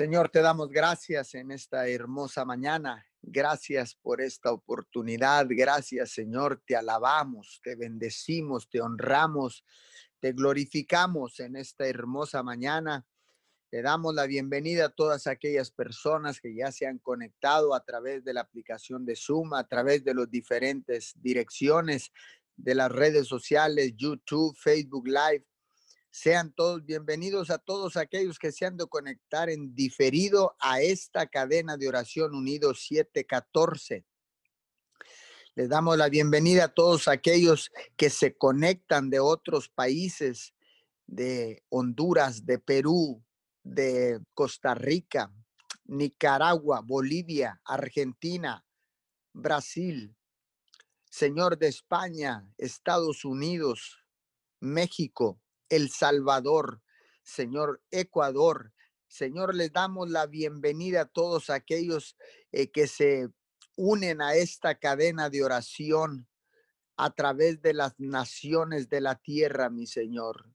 Señor, te damos gracias en esta hermosa mañana. Gracias por esta oportunidad. Gracias, Señor. Te alabamos, te bendecimos, te honramos, te glorificamos en esta hermosa mañana. Te damos la bienvenida a todas aquellas personas que ya se han conectado a través de la aplicación de Zoom, a través de las diferentes direcciones de las redes sociales, YouTube, Facebook Live. Sean todos bienvenidos a todos aquellos que se han de conectar en diferido a esta cadena de oración unido 714. Les damos la bienvenida a todos aquellos que se conectan de otros países, de Honduras, de Perú, de Costa Rica, Nicaragua, Bolivia, Argentina, Brasil, Señor de España, Estados Unidos, México, el Salvador, Señor Ecuador. Señor, les damos la bienvenida a todos aquellos eh, que se unen a esta cadena de oración a través de las naciones de la tierra, mi Señor.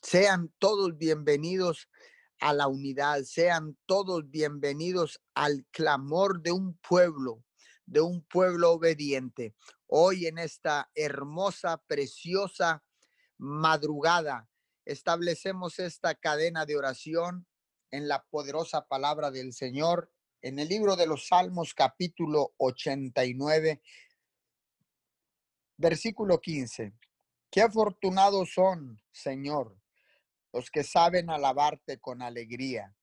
Sean todos bienvenidos a la unidad, sean todos bienvenidos al clamor de un pueblo, de un pueblo obediente. Hoy en esta hermosa, preciosa madrugada, establecemos esta cadena de oración en la poderosa palabra del Señor en el libro de los Salmos capítulo 89, versículo 15. Qué afortunados son, Señor, los que saben alabarte con alegría.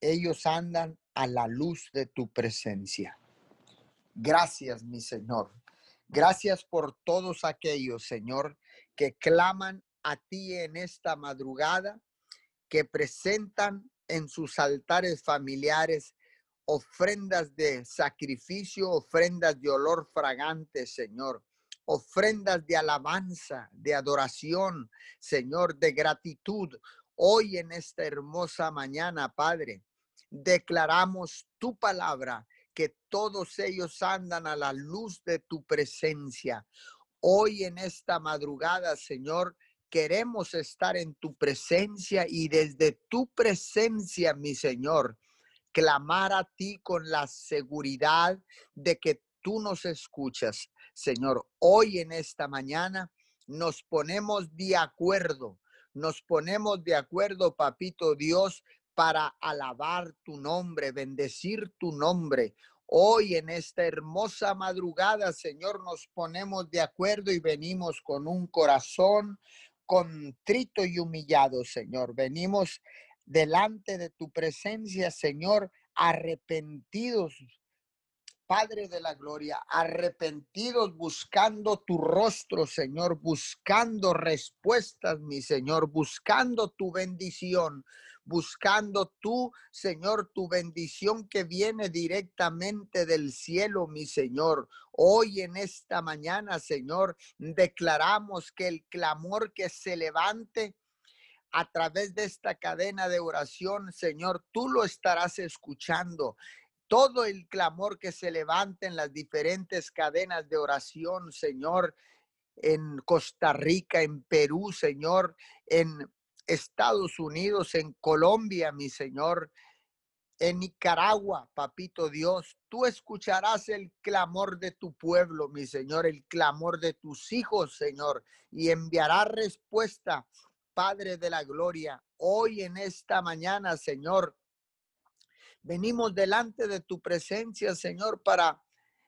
Ellos andan a la luz de tu presencia. Gracias, mi Señor. Gracias por todos aquellos, Señor, que claman a ti en esta madrugada, que presentan en sus altares familiares ofrendas de sacrificio, ofrendas de olor fragante, Señor, ofrendas de alabanza, de adoración, Señor, de gratitud. Hoy en esta hermosa mañana, Padre, declaramos tu palabra, que todos ellos andan a la luz de tu presencia. Hoy en esta madrugada, Señor, queremos estar en tu presencia y desde tu presencia, mi Señor, clamar a ti con la seguridad de que tú nos escuchas. Señor, hoy en esta mañana nos ponemos de acuerdo, nos ponemos de acuerdo, papito Dios, para alabar tu nombre, bendecir tu nombre. Hoy en esta hermosa madrugada, Señor, nos ponemos de acuerdo y venimos con un corazón contrito y humillado, Señor. Venimos delante de tu presencia, Señor, arrepentidos, Padre de la Gloria, arrepentidos buscando tu rostro, Señor, buscando respuestas, mi Señor, buscando tu bendición, buscando tú, Señor, tu bendición que viene directamente del cielo, mi Señor. Hoy en esta mañana, Señor, declaramos que el clamor que se levante a través de esta cadena de oración, Señor, tú lo estarás escuchando todo el clamor que se levante en las diferentes cadenas de oración, Señor, en Costa Rica, en Perú, Señor, en Estados Unidos, en Colombia, mi Señor, en Nicaragua, papito Dios, tú escucharás el clamor de tu pueblo, mi Señor, el clamor de tus hijos, Señor, y enviarás respuesta, Padre de la Gloria, hoy en esta mañana, Señor. Venimos delante de tu presencia, Señor, para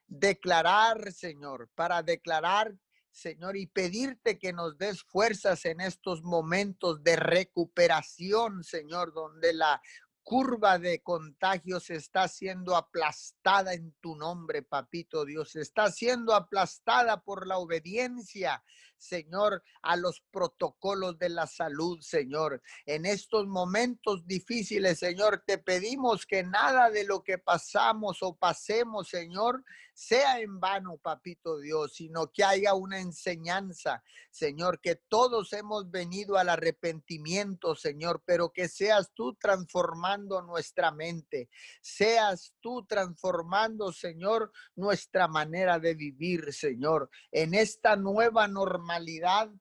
declarar, Señor, para declarar Señor, y pedirte que nos des fuerzas en estos momentos de recuperación, Señor, donde la curva de contagios está siendo aplastada en tu nombre, papito Dios. Está siendo aplastada por la obediencia, Señor, a los protocolos de la salud, Señor. En estos momentos difíciles, Señor, te pedimos que nada de lo que pasamos o pasemos, Señor, sea en vano, papito Dios, sino que haya una enseñanza, Señor, que todos hemos venido al arrepentimiento, Señor, pero que seas tú transformando nuestra mente, seas tú transformando, Señor, nuestra manera de vivir, Señor, en esta nueva normalidad,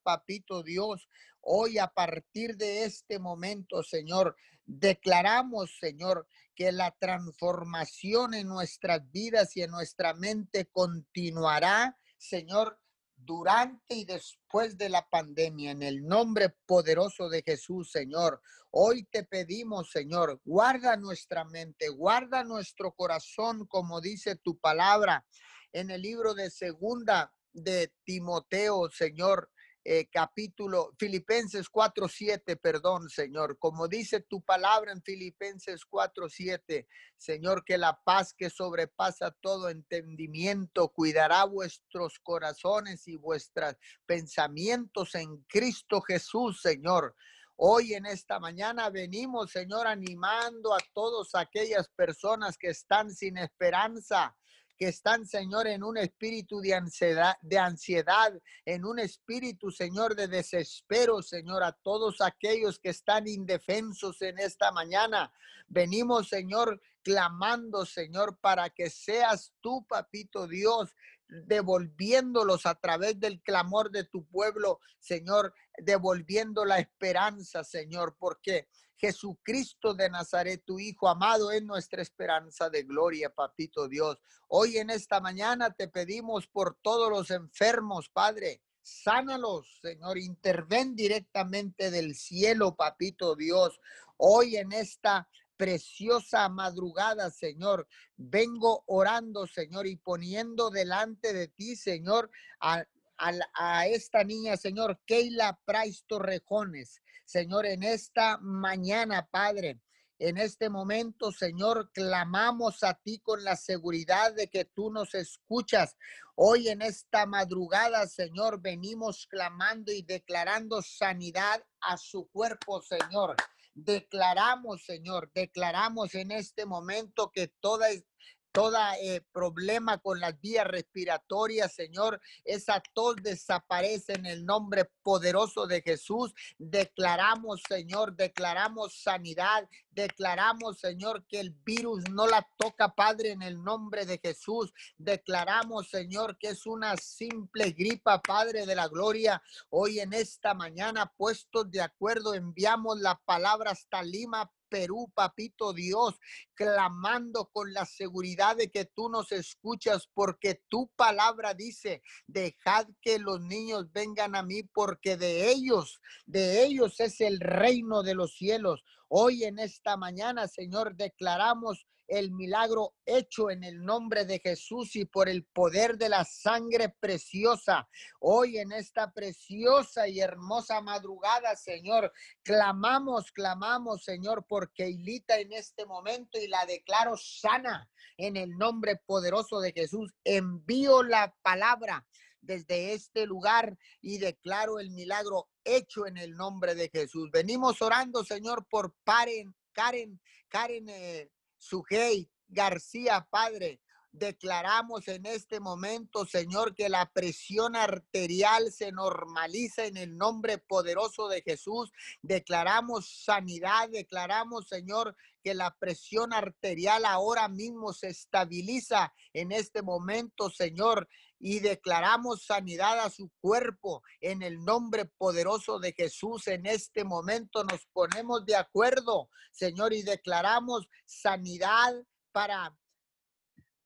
papito Dios. Hoy a partir de este momento, Señor, Declaramos, Señor, que la transformación en nuestras vidas y en nuestra mente continuará, Señor, durante y después de la pandemia, en el nombre poderoso de Jesús, Señor. Hoy te pedimos, Señor, guarda nuestra mente, guarda nuestro corazón, como dice tu palabra en el libro de segunda de Timoteo, Señor, eh, capítulo, Filipenses 4.7, perdón, Señor, como dice tu palabra en Filipenses 4.7, Señor, que la paz que sobrepasa todo entendimiento cuidará vuestros corazones y vuestros pensamientos en Cristo Jesús, Señor. Hoy en esta mañana venimos, Señor, animando a todas aquellas personas que están sin esperanza, que están, Señor, en un espíritu de ansiedad, de ansiedad, en un espíritu, Señor, de desespero, Señor, a todos aquellos que están indefensos en esta mañana. Venimos, Señor, clamando, Señor, para que seas tú, papito Dios, devolviéndolos a través del clamor de tu pueblo, Señor, devolviendo la esperanza, Señor, porque Jesucristo de Nazaret, tu Hijo amado, es nuestra esperanza de gloria, papito Dios. Hoy en esta mañana te pedimos por todos los enfermos, Padre. Sánalos, Señor. Interven directamente del cielo, papito Dios. Hoy en esta preciosa madrugada, Señor. Vengo orando, Señor, y poniendo delante de ti, Señor, a, a, esta niña, Señor, Keila Price Torrejones. Señor, en esta mañana, Padre, en este momento, Señor, clamamos a ti con la seguridad de que tú nos escuchas. Hoy en esta madrugada, Señor, venimos clamando y declarando sanidad a su cuerpo, Señor. Declaramos, Señor, declaramos en este momento que toda toda eh, problema con las vías respiratorias, Señor, esa tos desaparece en el nombre poderoso de Jesús. Declaramos, Señor, declaramos sanidad, declaramos, Señor, que el virus no la toca, Padre, en el nombre de Jesús. Declaramos, Señor, que es una simple gripa, Padre de la gloria. Hoy en esta mañana, puestos de acuerdo, enviamos la palabra hasta Lima, Perú, papito Dios, clamando con la seguridad de que tú nos escuchas, porque tu palabra dice, dejad que los niños vengan a mí, porque de ellos, de ellos es el reino de los cielos. Hoy en esta mañana, Señor, declaramos el milagro hecho en el nombre de Jesús y por el poder de la sangre preciosa. Hoy en esta preciosa y hermosa madrugada, Señor, clamamos, clamamos, Señor, porque Keilita en este momento y la declaro sana en el nombre poderoso de Jesús. Envío la palabra desde este lugar y declaro el milagro hecho en el nombre de Jesús. Venimos orando, Señor, por Karen, Karen, Karen eh, Sujei García, Padre. Declaramos en este momento, Señor, que la presión arterial se normaliza en el nombre poderoso de Jesús. Declaramos sanidad, declaramos, Señor, que la presión arterial ahora mismo se estabiliza en este momento, Señor y declaramos sanidad a su cuerpo en el nombre poderoso de Jesús. En este momento nos ponemos de acuerdo, Señor, y declaramos sanidad para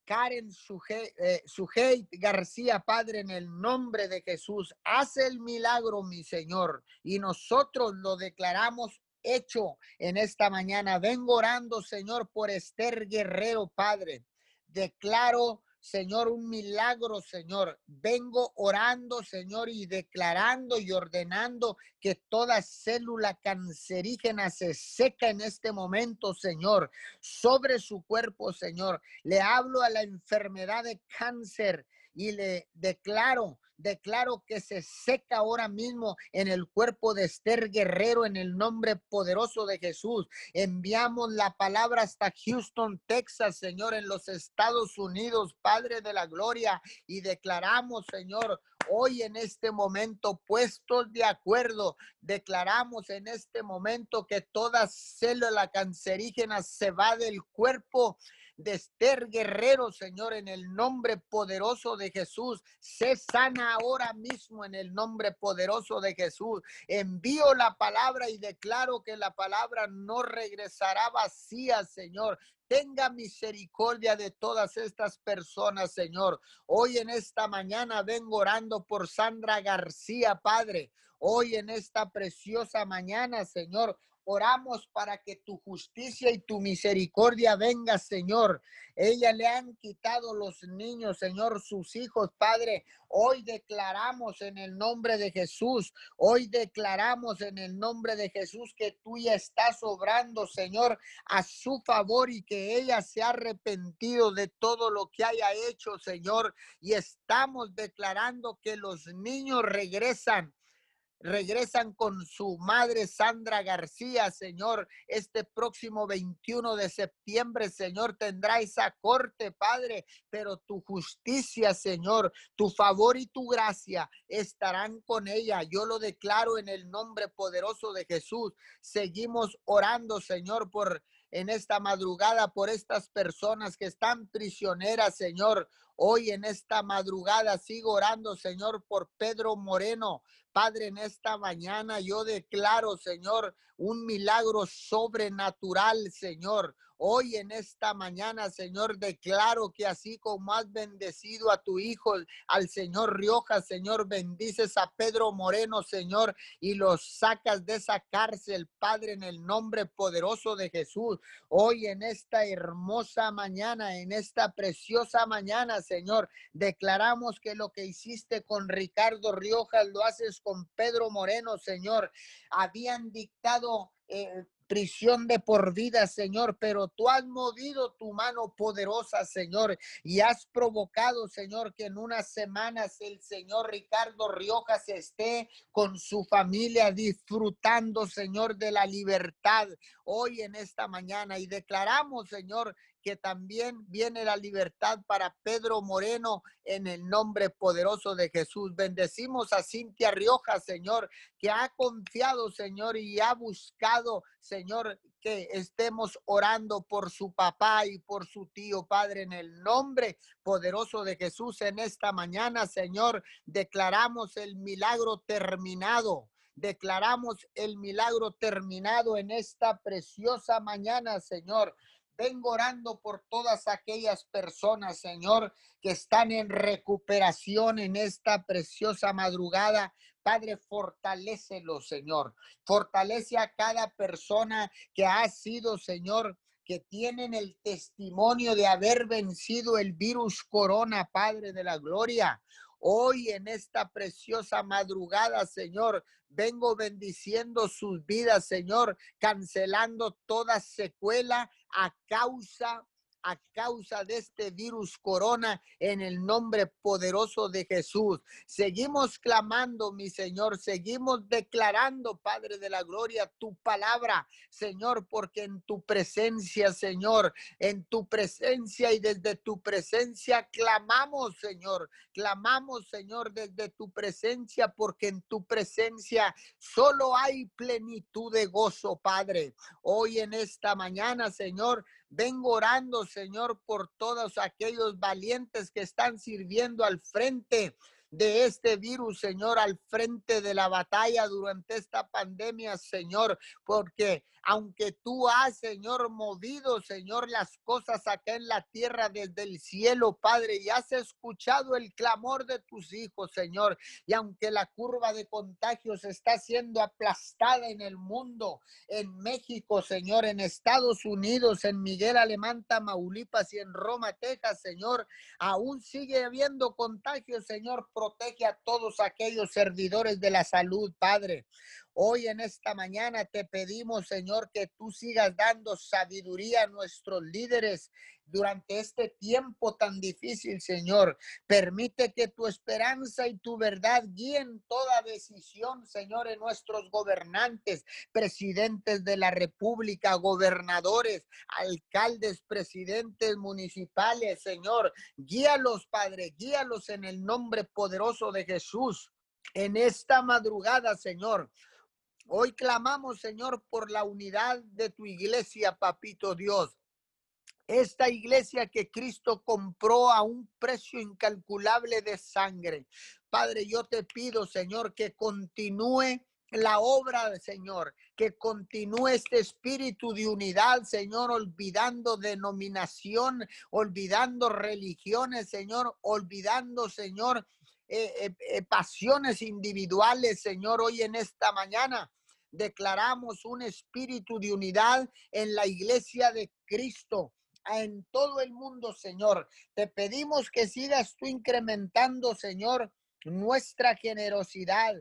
Karen Sujei eh, García, Padre, en el nombre de Jesús. Hace el milagro, mi Señor, y nosotros lo declaramos hecho en esta mañana. Vengo orando, Señor, por Esther Guerrero, Padre. Declaro Señor, un milagro, Señor. Vengo orando, Señor, y declarando y ordenando que toda célula cancerígena se seca en este momento, Señor, sobre su cuerpo, Señor. Le hablo a la enfermedad de cáncer y le declaro Declaro que se seca ahora mismo en el cuerpo de Esther Guerrero en el nombre poderoso de Jesús. Enviamos la palabra hasta Houston, Texas, Señor, en los Estados Unidos, Padre de la Gloria, y declaramos, Señor, hoy en este momento puestos de acuerdo, declaramos en este momento que toda célula cancerígena se va del cuerpo de Esther Guerrero, Señor, en el nombre poderoso de Jesús. Sé sana ahora mismo en el nombre poderoso de Jesús. Envío la palabra y declaro que la palabra no regresará vacía, Señor. Tenga misericordia de todas estas personas, Señor. Hoy en esta mañana vengo orando por Sandra García, Padre. Hoy en esta preciosa mañana, Señor, Oramos para que tu justicia y tu misericordia venga, Señor. Ella le han quitado los niños, Señor, sus hijos, Padre. Hoy declaramos en el nombre de Jesús, hoy declaramos en el nombre de Jesús que tú ya estás obrando, Señor, a su favor y que ella se ha arrepentido de todo lo que haya hecho, Señor. Y estamos declarando que los niños regresan regresan con su madre Sandra García, Señor. Este próximo 21 de septiembre, Señor, tendrá esa corte, Padre, pero tu justicia, Señor, tu favor y tu gracia estarán con ella. Yo lo declaro en el nombre poderoso de Jesús. Seguimos orando, Señor, por en esta madrugada por estas personas que están prisioneras, Señor. Hoy en esta madrugada sigo orando, Señor, por Pedro Moreno. Padre, en esta mañana yo declaro, Señor, un milagro sobrenatural, Señor. Hoy en esta mañana, Señor, declaro que así como has bendecido a tu hijo, al Señor Rioja, Señor, bendices a Pedro Moreno, Señor, y los sacas de esa cárcel, Padre, en el nombre poderoso de Jesús. Hoy en esta hermosa mañana, en esta preciosa mañana, Señor, declaramos que lo que hiciste con Ricardo Rioja lo haces con Pedro Moreno, Señor. Habían dictado eh, prisión de por vida, Señor, pero tú has movido tu mano poderosa, Señor, y has provocado, Señor, que en unas semanas el Señor Ricardo Riojas esté con su familia disfrutando, Señor, de la libertad hoy en esta mañana. Y declaramos, Señor, que también viene la libertad para Pedro Moreno en el nombre poderoso de Jesús. Bendecimos a Cintia Rioja, Señor, que ha confiado, Señor, y ha buscado, Señor, que estemos orando por su papá y por su tío, Padre, en el nombre poderoso de Jesús en esta mañana, Señor, declaramos el milagro terminado. Declaramos el milagro terminado en esta preciosa mañana, Señor. Vengo orando por todas aquellas personas, Señor, que están en recuperación en esta preciosa madrugada. Padre, fortalecelo, Señor. Fortalece a cada persona que ha sido, Señor, que tienen el testimonio de haber vencido el virus corona, Padre de la Gloria. Hoy en esta preciosa madrugada, Señor, vengo bendiciendo sus vidas, Señor, cancelando toda secuela a causa a causa de este virus corona en el nombre poderoso de Jesús. Seguimos clamando, mi Señor, seguimos declarando, Padre de la Gloria, tu palabra, Señor, porque en tu presencia, Señor, en tu presencia y desde tu presencia clamamos, Señor, clamamos, Señor, desde tu presencia, porque en tu presencia solo hay plenitud de gozo, Padre. Hoy en esta mañana, Señor, Vengo orando, Señor, por todos aquellos valientes que están sirviendo al frente de este virus, Señor, al frente de la batalla durante esta pandemia, Señor, porque aunque tú has, Señor, movido, Señor, las cosas acá en la tierra desde el cielo, Padre, y has escuchado el clamor de tus hijos, Señor, y aunque la curva de contagios está siendo aplastada en el mundo, en México, Señor, en Estados Unidos, en Miguel Alemán, Tamaulipas y en Roma, Texas, Señor, aún sigue habiendo contagios, Señor, protege a todos aquellos servidores de la salud, Padre. Hoy en esta mañana te pedimos, Señor, que tú sigas dando sabiduría a nuestros líderes durante este tiempo tan difícil, Señor. Permite que tu esperanza y tu verdad guíen toda decisión, Señor, en nuestros gobernantes, presidentes de la República, gobernadores, alcaldes, presidentes municipales, Señor. Guíalos, Padre, guíalos en el nombre poderoso de Jesús. En esta madrugada, Señor, Hoy clamamos, Señor, por la unidad de tu iglesia, papito Dios. esta iglesia que Cristo compró a un precio incalculable de sangre. Padre, yo te pido, Señor, que continúe la obra Señor, que continúe este espíritu de unidad, Señor, olvidando denominación, olvidando religiones, Señor, olvidando, Señor, eh, eh, eh, pasiones individuales, Señor, hoy en esta mañana. Declaramos un espíritu de unidad en la iglesia de Cristo en todo el mundo, Señor. Te pedimos que sigas tú incrementando, Señor, nuestra generosidad.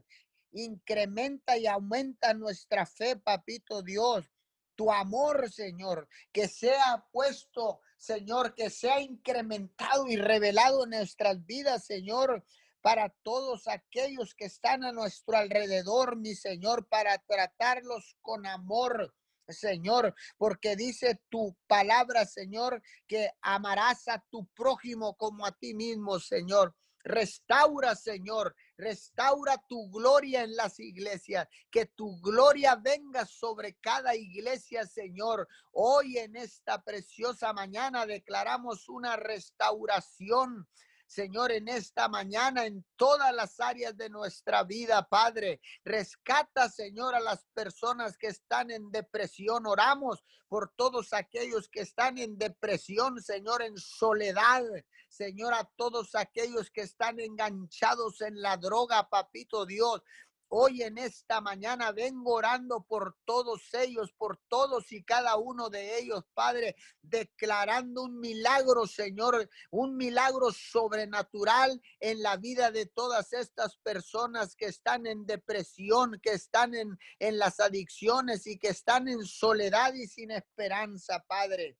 Incrementa y aumenta nuestra fe, papito Dios. Tu amor, Señor, que sea puesto, Señor, que sea incrementado y revelado en nuestras vidas, Señor, para todos aquellos que están a nuestro alrededor, mi Señor, para tratarlos con amor, Señor, porque dice tu palabra, Señor, que amarás a tu prójimo como a ti mismo, Señor. Restaura, Señor, restaura tu gloria en las iglesias, que tu gloria venga sobre cada iglesia, Señor. Hoy en esta preciosa mañana declaramos una restauración Señor, en esta mañana, en todas las áreas de nuestra vida, Padre. Rescata, Señor, a las personas que están en depresión. Oramos por todos aquellos que están en depresión, Señor, en soledad. Señor, a todos aquellos que están enganchados en la droga, papito Dios. Hoy en esta mañana vengo orando por todos ellos, por todos y cada uno de ellos, Padre, declarando un milagro, Señor, un milagro sobrenatural en la vida de todas estas personas que están en depresión, que están en, en las adicciones y que están en soledad y sin esperanza, Padre.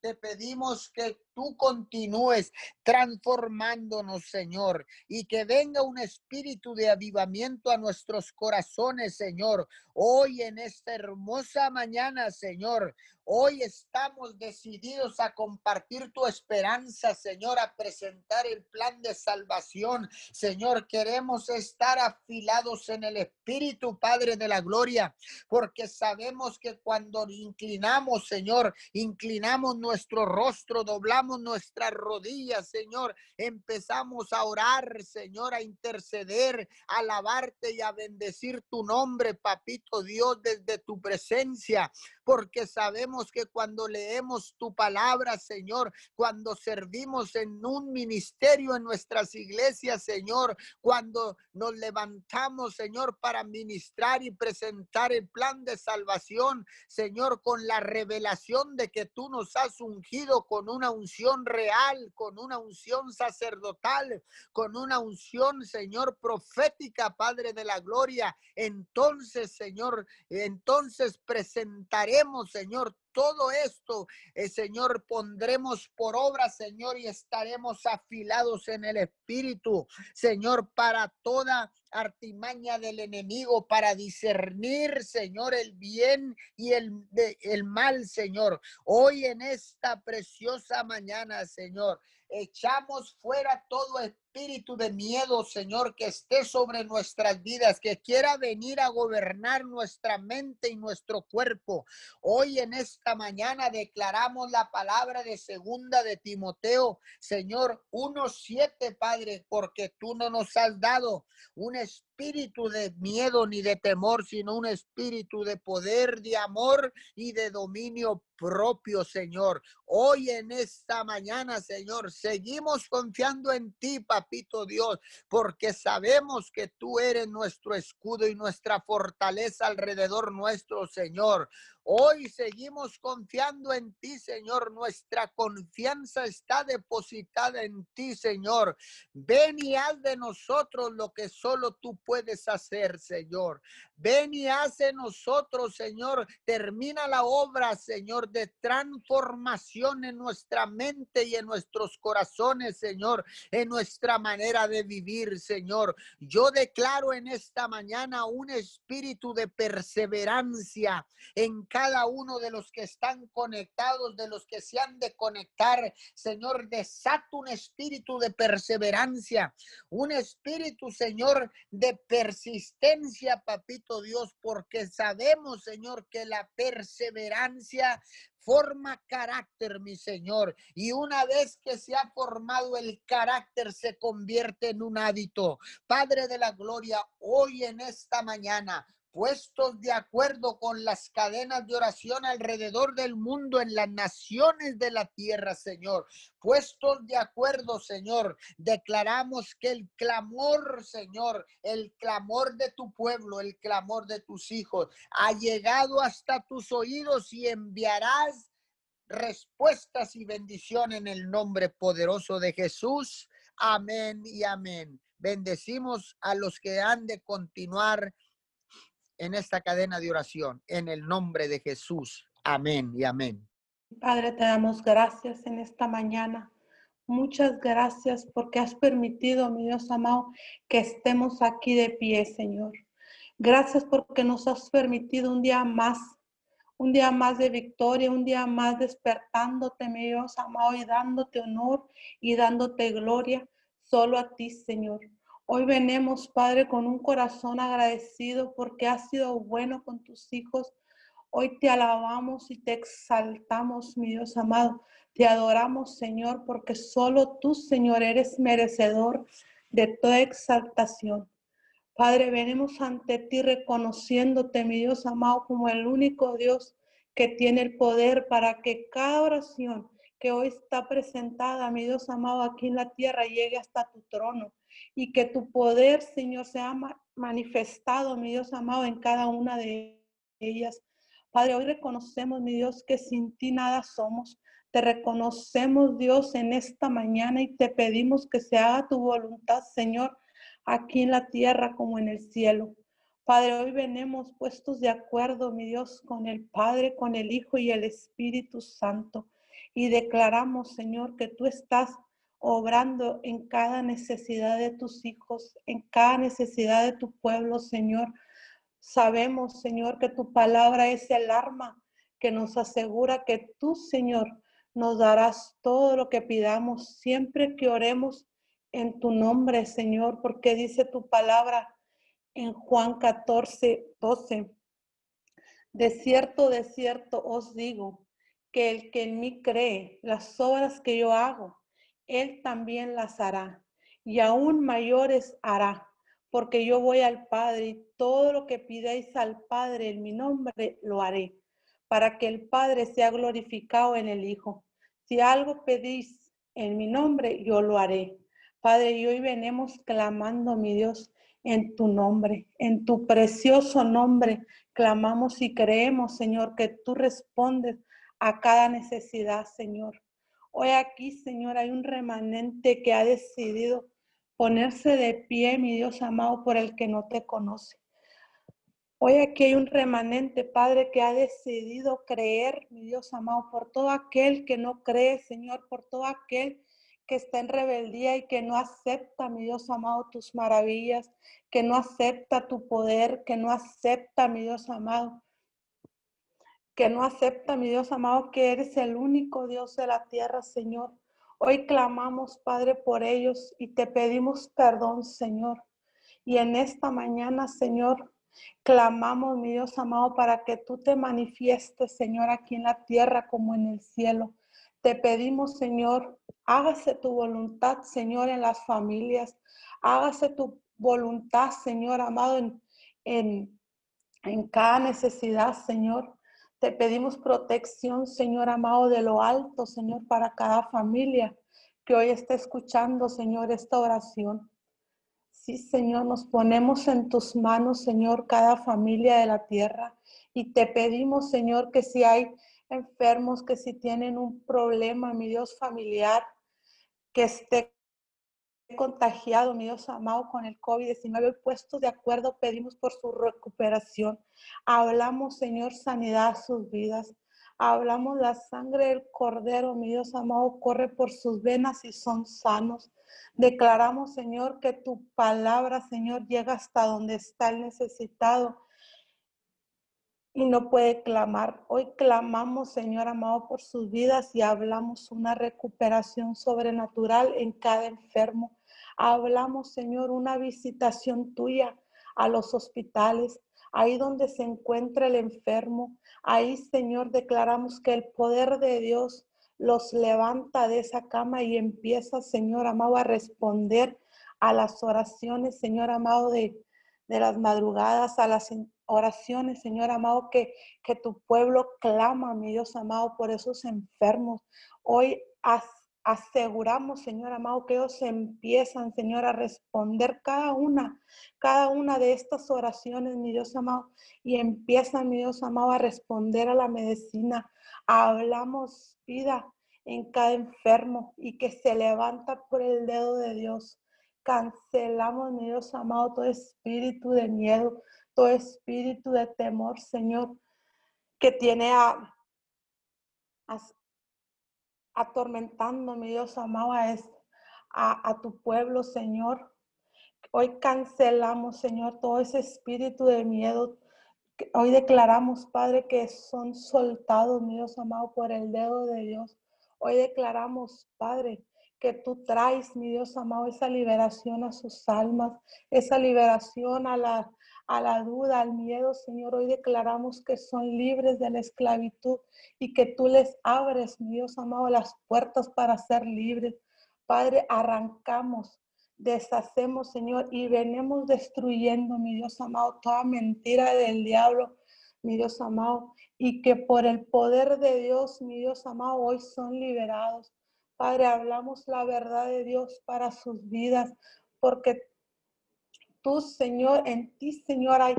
Te pedimos que tú continúes transformándonos, Señor, y que venga un espíritu de avivamiento a nuestros corazones, Señor. Hoy en esta hermosa mañana, Señor, hoy estamos decididos a compartir tu esperanza, Señor, a presentar el plan de salvación. Señor, queremos estar afilados en el Espíritu, Padre de la Gloria, porque sabemos que cuando inclinamos, Señor, inclinamos nuestro rostro, doblamos nuestras rodillas, Señor. Empezamos a orar, Señor, a interceder, a alabarte y a bendecir tu nombre, papito Dios, desde tu presencia porque sabemos que cuando leemos tu palabra, Señor, cuando servimos en un ministerio en nuestras iglesias, Señor, cuando nos levantamos, Señor, para ministrar y presentar el plan de salvación, Señor, con la revelación de que tú nos has ungido con una unción real, con una unción sacerdotal, con una unción, Señor, profética, Padre de la Gloria. Entonces, Señor, entonces presentaré Señor, todo esto, eh, Señor, pondremos por obra, Señor, y estaremos afilados en el Espíritu, Señor, para toda artimaña del enemigo, para discernir, Señor, el bien y el, el mal, Señor. Hoy en esta preciosa mañana, Señor, echamos fuera todo espíritu de miedo, Señor, que esté sobre nuestras vidas, que quiera venir a gobernar nuestra mente y nuestro cuerpo. Hoy en esta mañana declaramos la palabra de segunda de Timoteo, Señor, 1.7, Padre, porque tú no nos has dado un espíritu de miedo ni de temor, sino un espíritu de poder, de amor y de dominio propio, Señor. Hoy en esta mañana, Señor, seguimos confiando en ti, papito Dios, porque sabemos que tú eres nuestro escudo y nuestra fortaleza alrededor nuestro, Señor. Hoy seguimos confiando en ti, Señor. Nuestra confianza está depositada en ti, Señor. Ven y haz de nosotros lo que solo tú puedes hacer, Señor. Ven y haz de nosotros, Señor. Termina la obra, Señor, de transformación en nuestra mente y en nuestros corazones, Señor, en nuestra manera de vivir, Señor. Yo declaro en esta mañana un espíritu de perseverancia en cada uno de los que están conectados, de los que se han de conectar. Señor, desato un espíritu de perseverancia, un espíritu, Señor, de persistencia, papito Dios, porque sabemos, Señor, que la perseverancia forma carácter, mi Señor. Y una vez que se ha formado el carácter, se convierte en un hábito. Padre de la Gloria, hoy en esta mañana puestos de acuerdo con las cadenas de oración alrededor del mundo, en las naciones de la tierra, Señor. Puestos de acuerdo, Señor, declaramos que el clamor, Señor, el clamor de tu pueblo, el clamor de tus hijos, ha llegado hasta tus oídos y enviarás respuestas y bendición en el nombre poderoso de Jesús. Amén y amén. Bendecimos a los que han de continuar en esta cadena de oración, en el nombre de Jesús. Amén y amén. Padre, te damos gracias en esta mañana. Muchas gracias porque has permitido, mi Dios amado, que estemos aquí de pie, Señor. Gracias porque nos has permitido un día más, un día más de victoria, un día más despertándote, mi Dios amado, y dándote honor y dándote gloria solo a ti, Señor. Hoy venemos, Padre, con un corazón agradecido porque has sido bueno con tus hijos. Hoy te alabamos y te exaltamos, mi Dios amado. Te adoramos, Señor, porque solo tú, Señor, eres merecedor de toda exaltación. Padre, venimos ante ti reconociéndote, mi Dios amado, como el único Dios que tiene el poder para que cada oración que hoy está presentada, mi Dios amado, aquí en la tierra llegue hasta tu trono y que tu poder, Señor, sea manifestado, mi Dios amado, en cada una de ellas. Padre, hoy reconocemos, mi Dios, que sin ti nada somos. Te reconocemos, Dios, en esta mañana y te pedimos que se haga tu voluntad, Señor, aquí en la tierra como en el cielo. Padre, hoy venimos puestos de acuerdo, mi Dios, con el Padre, con el Hijo y el Espíritu Santo. Y declaramos, Señor, que tú estás obrando en cada necesidad de tus hijos, en cada necesidad de tu pueblo, Señor. Sabemos, Señor, que tu palabra es el arma que nos asegura que tú, Señor, nos darás todo lo que pidamos siempre que oremos en tu nombre, Señor, porque dice tu palabra en Juan 14, 12. De cierto, de cierto os digo que el que en mí cree, las obras que yo hago, él también las hará y aún mayores hará, porque yo voy al Padre y todo lo que pidáis al Padre en mi nombre lo haré, para que el Padre sea glorificado en el Hijo. Si algo pedís en mi nombre, yo lo haré. Padre, y hoy venimos clamando, mi Dios, en tu nombre, en tu precioso nombre. Clamamos y creemos, Señor, que tú respondes a cada necesidad, Señor. Hoy aquí, Señor, hay un remanente que ha decidido ponerse de pie, mi Dios amado, por el que no te conoce. Hoy aquí hay un remanente, Padre, que ha decidido creer, mi Dios amado, por todo aquel que no cree, Señor, por todo aquel que está en rebeldía y que no acepta, mi Dios amado, tus maravillas, que no acepta tu poder, que no acepta, mi Dios amado, que no acepta, mi Dios amado, que eres el único Dios de la tierra, Señor. Hoy clamamos, Padre, por ellos y te pedimos perdón, Señor. Y en esta mañana, Señor, clamamos, mi Dios amado, para que tú te manifiestes, Señor, aquí en la tierra como en el cielo. Te pedimos, Señor, hágase tu voluntad, Señor, en las familias. Hágase tu voluntad, Señor amado, en, en, en cada necesidad, Señor. Te pedimos protección, Señor amado, de lo alto, Señor, para cada familia que hoy está escuchando, Señor, esta oración. Sí, Señor, nos ponemos en tus manos, Señor, cada familia de la tierra. Y te pedimos, Señor, que si hay enfermos, que si tienen un problema, mi Dios familiar, que esté contagiado, mi Dios amado, con el COVID-19, puesto de acuerdo, pedimos por su recuperación. Hablamos, Señor, sanidad a sus vidas. Hablamos la sangre del cordero, mi Dios amado, corre por sus venas y son sanos. Declaramos, Señor, que tu palabra, Señor, llega hasta donde está el necesitado y no puede clamar. Hoy clamamos, Señor amado, por sus vidas y hablamos una recuperación sobrenatural en cada enfermo. Hablamos, Señor, una visitación tuya a los hospitales. ahí donde se encuentra el enfermo. Ahí, Señor, declaramos que el poder de Dios los levanta de esa cama y empieza, Señor amado, a responder a las oraciones, Señor amado, de, de las madrugadas, a las oraciones, Señor amado, que, que tu pueblo clama, mi Dios amado, por esos enfermos. Hoy aseguramos, Señor amado, que ellos empiezan, Señor, a responder cada una, cada una de estas oraciones, mi Dios amado, y empiezan, mi Dios amado, a responder a la medicina. Hablamos vida en cada enfermo y que se levanta por el dedo de Dios. Cancelamos, mi Dios amado, todo espíritu de miedo, todo espíritu de temor, Señor, que tiene a, atormentando, mi Dios amado, a, a, tu pueblo, Señor. Hoy cancelamos, Señor, todo ese espíritu de miedo. Hoy declaramos, Padre, que son soltados, mi Dios amado, por el dedo de Dios. Hoy declaramos, Padre, que tú traes, mi Dios amado, esa liberación a sus almas, esa liberación a la, a la duda, al miedo, Señor. Hoy declaramos que son libres de la esclavitud y que tú les abres, mi Dios amado, las puertas para ser libres. Padre, arrancamos, deshacemos, Señor, y venimos destruyendo, mi Dios amado, toda mentira del diablo, mi Dios amado, y que por el poder de Dios, mi Dios amado, hoy son liberados. Padre, hablamos la verdad de Dios para sus vidas, porque tú, Señor, en ti, Señor, hay,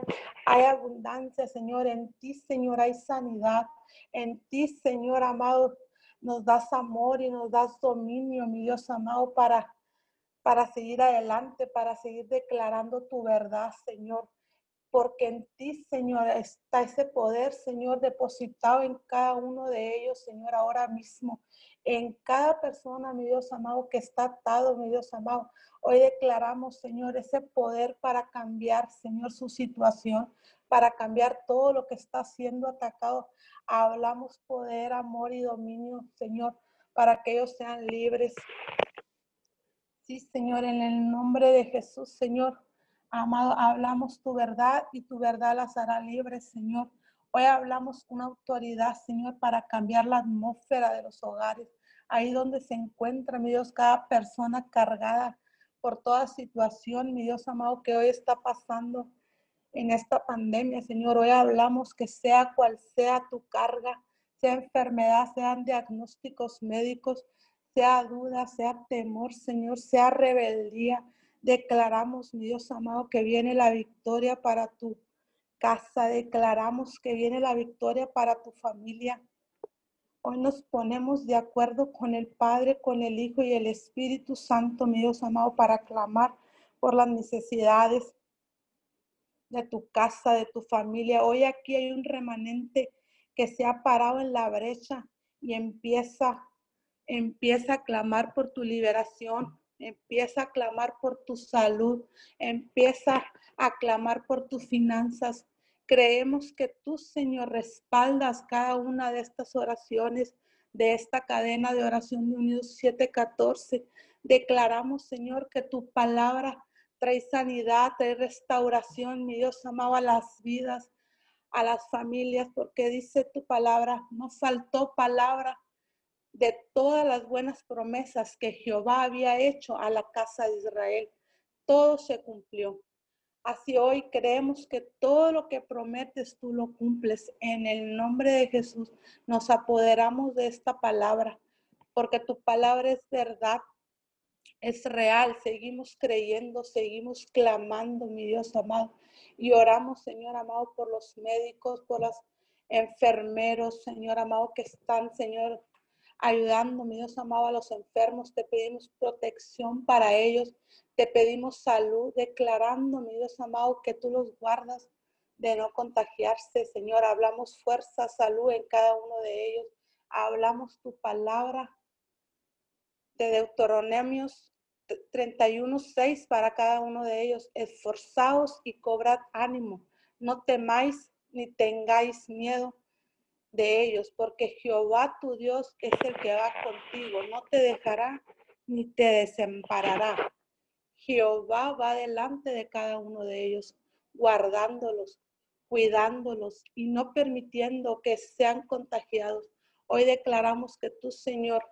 abundancia, Señor, en ti, Señor, hay sanidad, en ti, Señor amado, nos das amor y nos das dominio, mi Dios amado, para, para seguir adelante, para seguir declarando tu verdad, Señor. Porque en ti, Señor, está ese poder, Señor, depositado en cada uno de ellos, Señor, ahora mismo, en cada persona, mi Dios amado, que está atado, mi Dios amado. Hoy declaramos, Señor, ese poder para cambiar, Señor, su situación, para cambiar todo lo que está siendo atacado. Hablamos poder, amor y dominio, Señor, para que ellos sean libres. Sí, Señor, en el nombre de Jesús, Señor. Amado, hablamos tu verdad y tu verdad las hará libres, Señor. Hoy hablamos una autoridad, Señor, para cambiar la atmósfera de los hogares. Ahí donde se encuentra, mi Dios, cada persona cargada por toda situación, mi Dios amado, que hoy está pasando en esta pandemia, Señor. Hoy hablamos que sea cual sea tu carga, sea enfermedad, sean diagnósticos médicos, sea duda, sea temor, Señor, sea rebeldía, Declaramos, mi Dios amado, que viene la victoria para tu casa. Declaramos que viene la victoria para tu familia. Hoy nos ponemos de acuerdo con el Padre, con el Hijo y el Espíritu Santo, mi Dios amado, para clamar por las necesidades de tu casa, de tu familia. Hoy aquí hay un remanente que se ha parado en la brecha y empieza, empieza a clamar por tu liberación, Empieza a clamar por tu salud. Empieza a clamar por tus finanzas. Creemos que tú, Señor, respaldas cada una de estas oraciones de esta cadena de oración de Unidos 714. Declaramos, Señor, que tu palabra trae sanidad, trae restauración, mi Dios amado, a las vidas, a las familias, porque dice tu palabra, no faltó palabra de todas las buenas promesas que Jehová había hecho a la casa de Israel. Todo se cumplió. Así hoy creemos que todo lo que prometes tú lo cumples. En el nombre de Jesús nos apoderamos de esta palabra, porque tu palabra es verdad, es real. Seguimos creyendo, seguimos clamando, mi Dios amado. Y oramos, Señor amado, por los médicos, por los enfermeros, Señor amado, que están, Señor, ayudando, mi Dios amado, a los enfermos. Te pedimos protección para ellos. Te pedimos salud, declarando, mi Dios amado, que tú los guardas de no contagiarse, Señor. Hablamos fuerza, salud en cada uno de ellos. Hablamos tu palabra de Deuteronomios 31.6 para cada uno de ellos. Esforzaos y cobrad ánimo. No temáis ni tengáis miedo de ellos, porque Jehová tu Dios es el que va contigo, no te dejará ni te desamparará. Jehová va delante de cada uno de ellos, guardándolos, cuidándolos y no permitiendo que sean contagiados. Hoy declaramos que tú, Señor,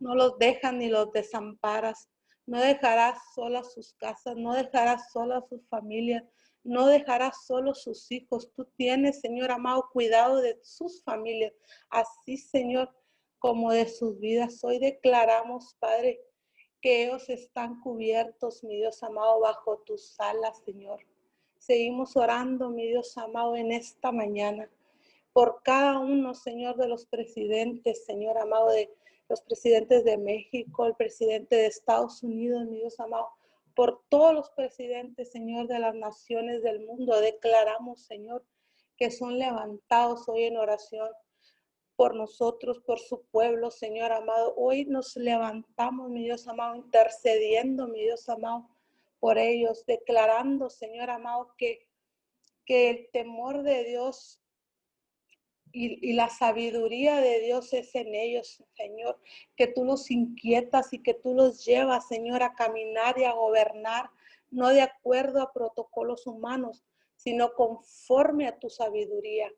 no los dejas ni los desamparas. No dejarás solas sus casas, no dejarás solas sus familias, no dejarás solos sus hijos. Tú tienes, Señor amado, cuidado de sus familias. Así, Señor, como de sus vidas. Hoy declaramos, Padre, que ellos están cubiertos, mi Dios amado, bajo tus alas, Señor. Seguimos orando, mi Dios amado, en esta mañana por cada uno, Señor, de los presidentes, Señor amado, de los presidentes de México, el presidente de Estados Unidos, mi Dios amado, por todos los presidentes, Señor, de las naciones del mundo. Declaramos, Señor, que son levantados hoy en oración por nosotros, por su pueblo, Señor amado. Hoy nos levantamos, mi Dios amado, intercediendo, mi Dios amado, por ellos, declarando, Señor amado, que, que el temor de Dios y, la sabiduría de Dios es en ellos, Señor, que tú los inquietas y que tú los llevas, Señor, a caminar y a gobernar, no de acuerdo a protocolos humanos, sino conforme a tu sabiduría.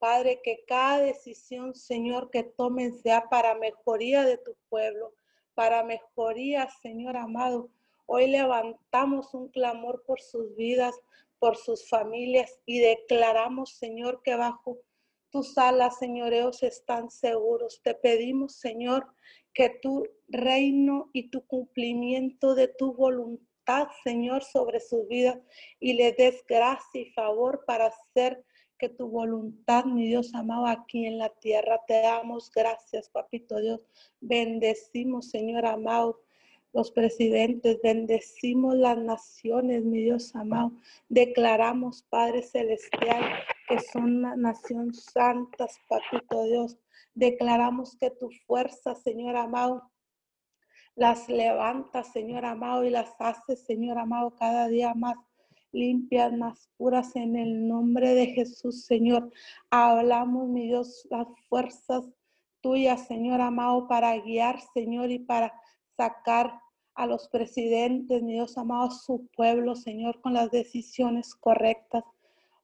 Padre, que cada decisión, Señor, que tomen sea para mejoría de tu pueblo, para mejoría, Señor amado. Hoy levantamos un clamor por sus vidas, por sus familias y declaramos, Señor, que bajo tus alas, señoreos, están seguros. Te pedimos, Señor, que tu reino y tu cumplimiento de tu voluntad, Señor, sobre sus vidas y le des gracia y favor para hacer que tu voluntad, mi Dios amado, aquí en la tierra. Te damos gracias, papito Dios. Bendecimos, Señor amado los presidentes, bendecimos las naciones, mi Dios amado. Declaramos, Padre Celestial, que son una nación santas, Papito Dios. Declaramos que tu fuerza, Señor amado, las levanta, Señor amado, y las hace, Señor amado, cada día más limpias, más puras en el nombre de Jesús, Señor. Hablamos, mi Dios, las fuerzas tuyas, Señor amado, para guiar, Señor, y para sacar a los presidentes, mi Dios amado, a su pueblo, Señor, con las decisiones correctas.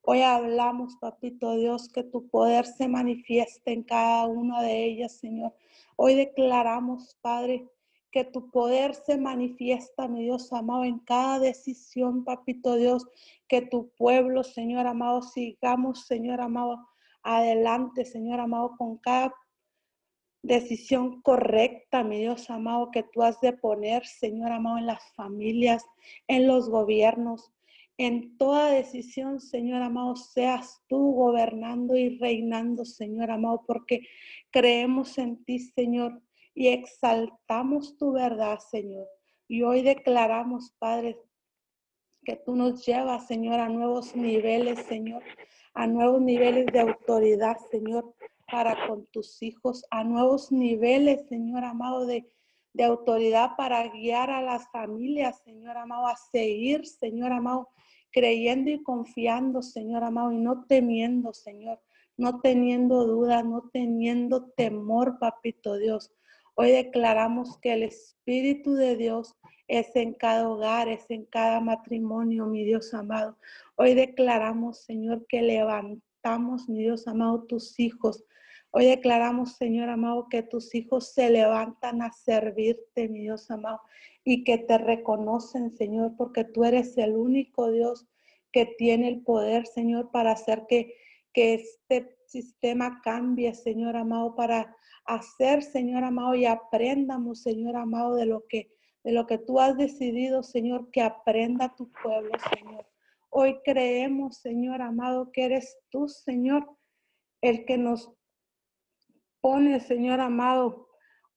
Hoy hablamos, papito Dios, que tu poder se manifieste en cada una de ellas, Señor. Hoy declaramos, Padre, que tu poder se manifiesta, mi Dios amado, en cada decisión, papito Dios, que tu pueblo, Señor amado, sigamos, Señor amado, adelante, Señor amado, con cada decisión correcta, mi Dios amado, que tú has de poner, Señor amado, en las familias, en los gobiernos, en toda decisión, Señor amado, seas tú gobernando y reinando, Señor amado, porque creemos en ti, Señor, y exaltamos tu verdad, Señor. Y hoy declaramos, Padre, que tú nos llevas, Señor, a nuevos niveles, Señor, a nuevos niveles de autoridad, Señor, para con tus hijos a nuevos niveles, Señor amado, de, de autoridad para guiar a las familias, Señor amado, a seguir, Señor amado, creyendo y confiando, Señor amado, y no temiendo, Señor, no teniendo duda, no teniendo temor, papito Dios. Hoy declaramos que el Espíritu de Dios es en cada hogar, es en cada matrimonio, mi Dios amado. Hoy declaramos, Señor, que levantamos, mi Dios amado, tus hijos Hoy declaramos, Señor amado, que tus hijos se levantan a servirte, mi Dios amado, y que te reconocen, Señor, porque tú eres el único Dios que tiene el poder, Señor, para hacer que, que este sistema cambie, Señor amado, para hacer, Señor amado, y aprendamos, Señor amado, de lo que de lo que tú has decidido, Señor, que aprenda tu pueblo, Señor. Hoy creemos, Señor amado, que eres tú, Señor, el que nos pone, Señor amado,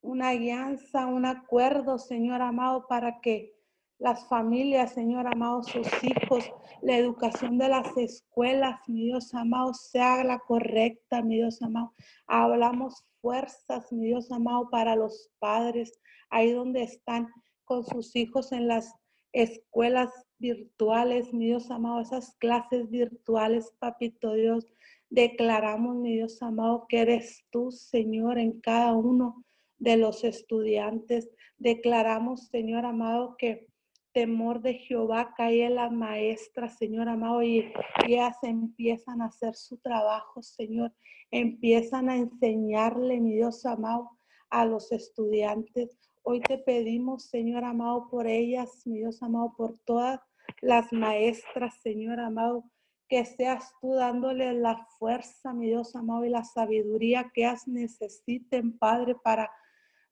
una alianza, un acuerdo, Señor amado, para que las familias, Señor amado, sus hijos, la educación de las escuelas, mi Dios amado, sea la correcta, mi Dios amado. Hablamos fuerzas, mi Dios amado, para los padres, ahí donde están con sus hijos en las escuelas virtuales, mi Dios amado, esas clases virtuales, papito Dios. Declaramos, mi Dios amado, que eres tú, Señor, en cada uno de los estudiantes. Declaramos, Señor amado, que temor de Jehová cae en las maestras, Señor amado, y ellas empiezan a hacer su trabajo, Señor. Empiezan a enseñarle, mi Dios amado, a los estudiantes. Hoy te pedimos, Señor amado, por ellas, mi Dios amado, por todas las maestras, Señor amado, que seas tú dándole la fuerza, mi Dios amado, y la sabiduría que necesiten, Padre, para,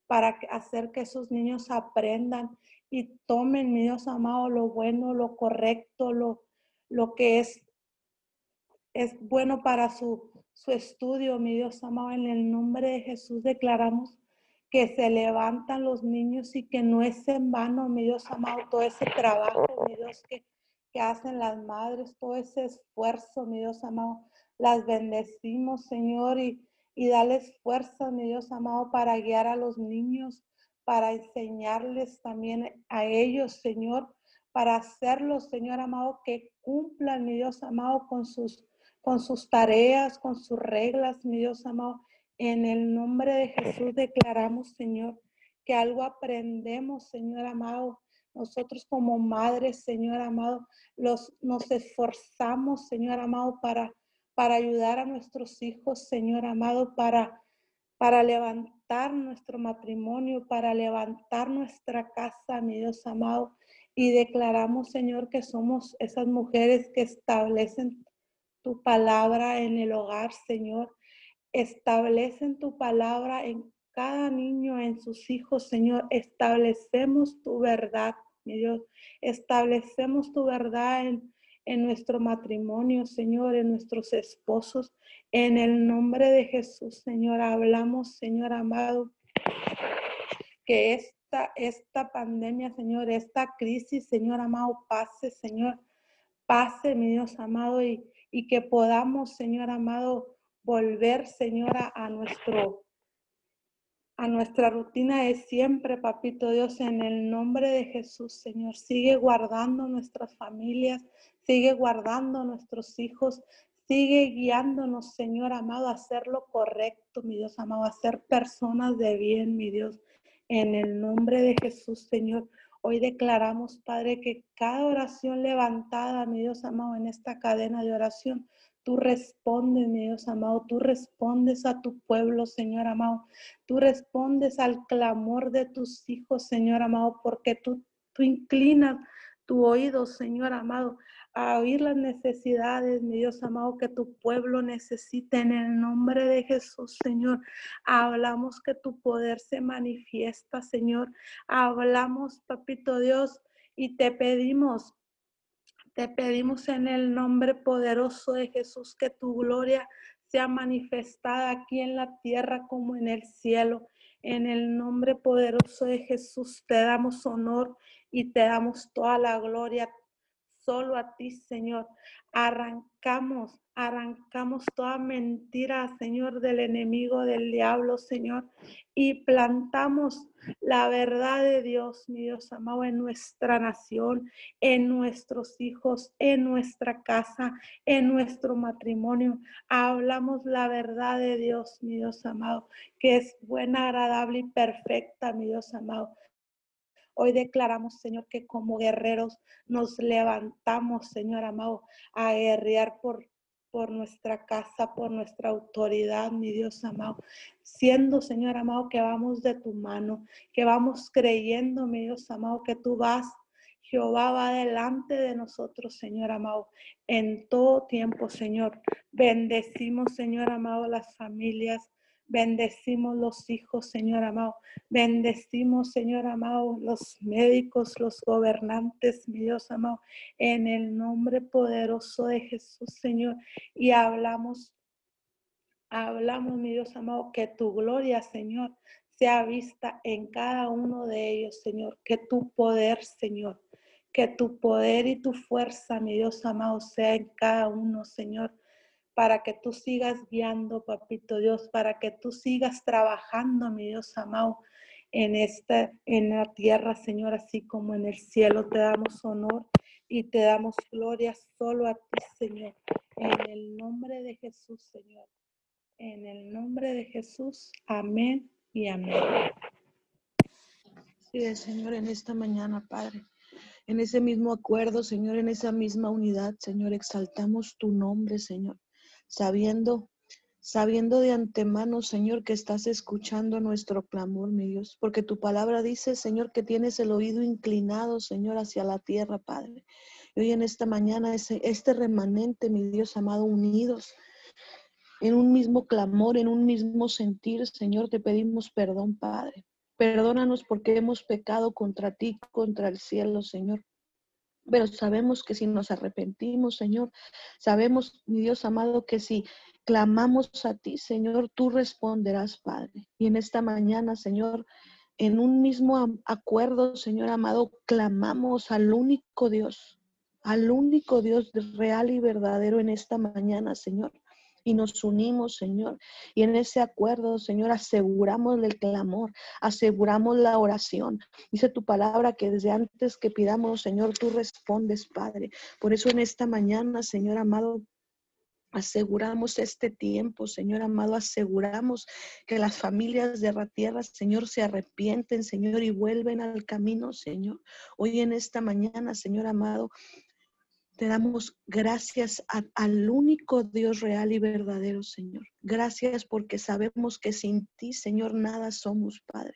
para hacer que esos niños aprendan y tomen, mi Dios amado, lo bueno, lo correcto, lo, lo que es, es bueno para su, su estudio, mi Dios amado. En el nombre de Jesús declaramos que se levantan los niños y que no es en vano, mi Dios amado, todo ese trabajo, mi Dios, que, hacen las madres, todo ese esfuerzo, mi Dios amado. Las bendecimos, Señor, y, y dales fuerza, mi Dios amado, para guiar a los niños, para enseñarles también a ellos, Señor, para hacerlos, Señor amado, que cumplan, mi Dios amado, con sus, con sus tareas, con sus reglas, mi Dios amado. En el nombre de Jesús declaramos, Señor, que algo aprendemos, Señor amado. Nosotros como madres, Señor amado, los, nos esforzamos, Señor amado, para, para ayudar a nuestros hijos, Señor amado, para para levantar nuestro matrimonio, para levantar nuestra casa, mi Dios amado. Y declaramos, Señor, que somos esas mujeres que establecen tu palabra en el hogar, Señor. Establecen tu palabra en cada niño, en sus hijos, Señor. Establecemos tu verdad, mi Dios. Establecemos tu verdad en, en nuestro matrimonio, Señor, en nuestros esposos. En el nombre de Jesús, Señor, hablamos, Señor amado, que esta, esta pandemia, Señor, esta crisis, Señor amado, pase, Señor, pase, mi Dios amado, y, y que podamos, Señor amado, volver, Señor, a nuestro a nuestra rutina de siempre, papito Dios, en el nombre de Jesús, Señor. Sigue guardando nuestras familias, sigue guardando nuestros hijos, sigue guiándonos, Señor amado, a hacer lo correcto, mi Dios amado, a ser personas de bien, mi Dios. En el nombre de Jesús, Señor. Hoy declaramos, Padre, que cada oración levantada, mi Dios amado, en esta cadena de oración, Tú respondes, mi Dios amado, tú respondes a tu pueblo, Señor amado. Tú respondes al clamor de tus hijos, Señor amado, porque tú, tú inclinas tu oído, Señor amado, a oír las necesidades, mi Dios amado, que tu pueblo necesita en el nombre de Jesús, Señor. Hablamos que tu poder se manifiesta, Señor. Hablamos, papito Dios, y te pedimos te pedimos en el nombre poderoso de Jesús que tu gloria sea manifestada aquí en la tierra como en el cielo. En el nombre poderoso de Jesús te damos honor y te damos toda la gloria solo a ti, Señor. Arrancamos, arrancamos toda mentira, Señor, del enemigo, del diablo, Señor, y plantamos la verdad de Dios, mi Dios amado, en nuestra nación, en nuestros hijos, en nuestra casa, en nuestro matrimonio. Hablamos la verdad de Dios, mi Dios amado, que es buena, agradable y perfecta, mi Dios amado. Hoy declaramos, Señor, que como guerreros nos levantamos, Señor amado, a guerrear por, por nuestra casa, por nuestra autoridad, mi Dios amado. Siendo, Señor amado, que vamos de tu mano, que vamos creyendo, mi Dios amado, que tú vas Jehová va delante de nosotros, Señor amado, en todo tiempo, Señor. Bendecimos, Señor amado, las familias, Bendecimos los hijos, Señor amado. Bendecimos, Señor amado, los médicos, los gobernantes, mi Dios amado, en el nombre poderoso de Jesús, Señor. Y hablamos, hablamos, mi Dios amado, que tu gloria, Señor, sea vista en cada uno de ellos, Señor. Que tu poder, Señor, que tu poder y tu fuerza, mi Dios amado, sea en cada uno, Señor para que tú sigas guiando, papito Dios, para que tú sigas trabajando, mi Dios amado, en esta, en la tierra, Señor, así como en el cielo. Te damos honor y te damos gloria solo a ti, Señor. En el nombre de Jesús, Señor. En el nombre de Jesús. Amén y amén. Sí, Señor, en esta mañana, Padre. En ese mismo acuerdo, Señor, en esa misma unidad, Señor, exaltamos tu nombre, Señor, sabiendo sabiendo de antemano, Señor, que estás escuchando nuestro clamor, mi Dios, porque tu palabra dice, Señor, que tienes el oído inclinado, Señor, hacia la tierra, Padre. Y hoy en esta mañana, este remanente, mi Dios amado, unidos en un mismo clamor, en un mismo sentir, Señor, te pedimos perdón, Padre. Perdónanos porque hemos pecado contra ti, contra el cielo, Señor. Pero sabemos que si nos arrepentimos, Señor, sabemos, mi Dios amado, que si clamamos a ti, Señor, tú responderás, Padre. Y en esta mañana, Señor, en un mismo acuerdo, Señor amado, clamamos al único Dios, al único Dios real y verdadero en esta mañana, Señor. Y nos unimos, Señor. Y en ese acuerdo, Señor, aseguramos el clamor, aseguramos la oración. Dice tu palabra que desde antes que pidamos, Señor, tú respondes, Padre. Por eso en esta mañana, Señor amado, Aseguramos este tiempo, Señor amado, aseguramos que las familias de la tierra, Señor, se arrepienten, Señor, y vuelven al camino, Señor. Hoy en esta mañana, Señor amado, te damos gracias al único Dios real y verdadero, Señor. Gracias porque sabemos que sin ti, Señor, nada somos, Padre.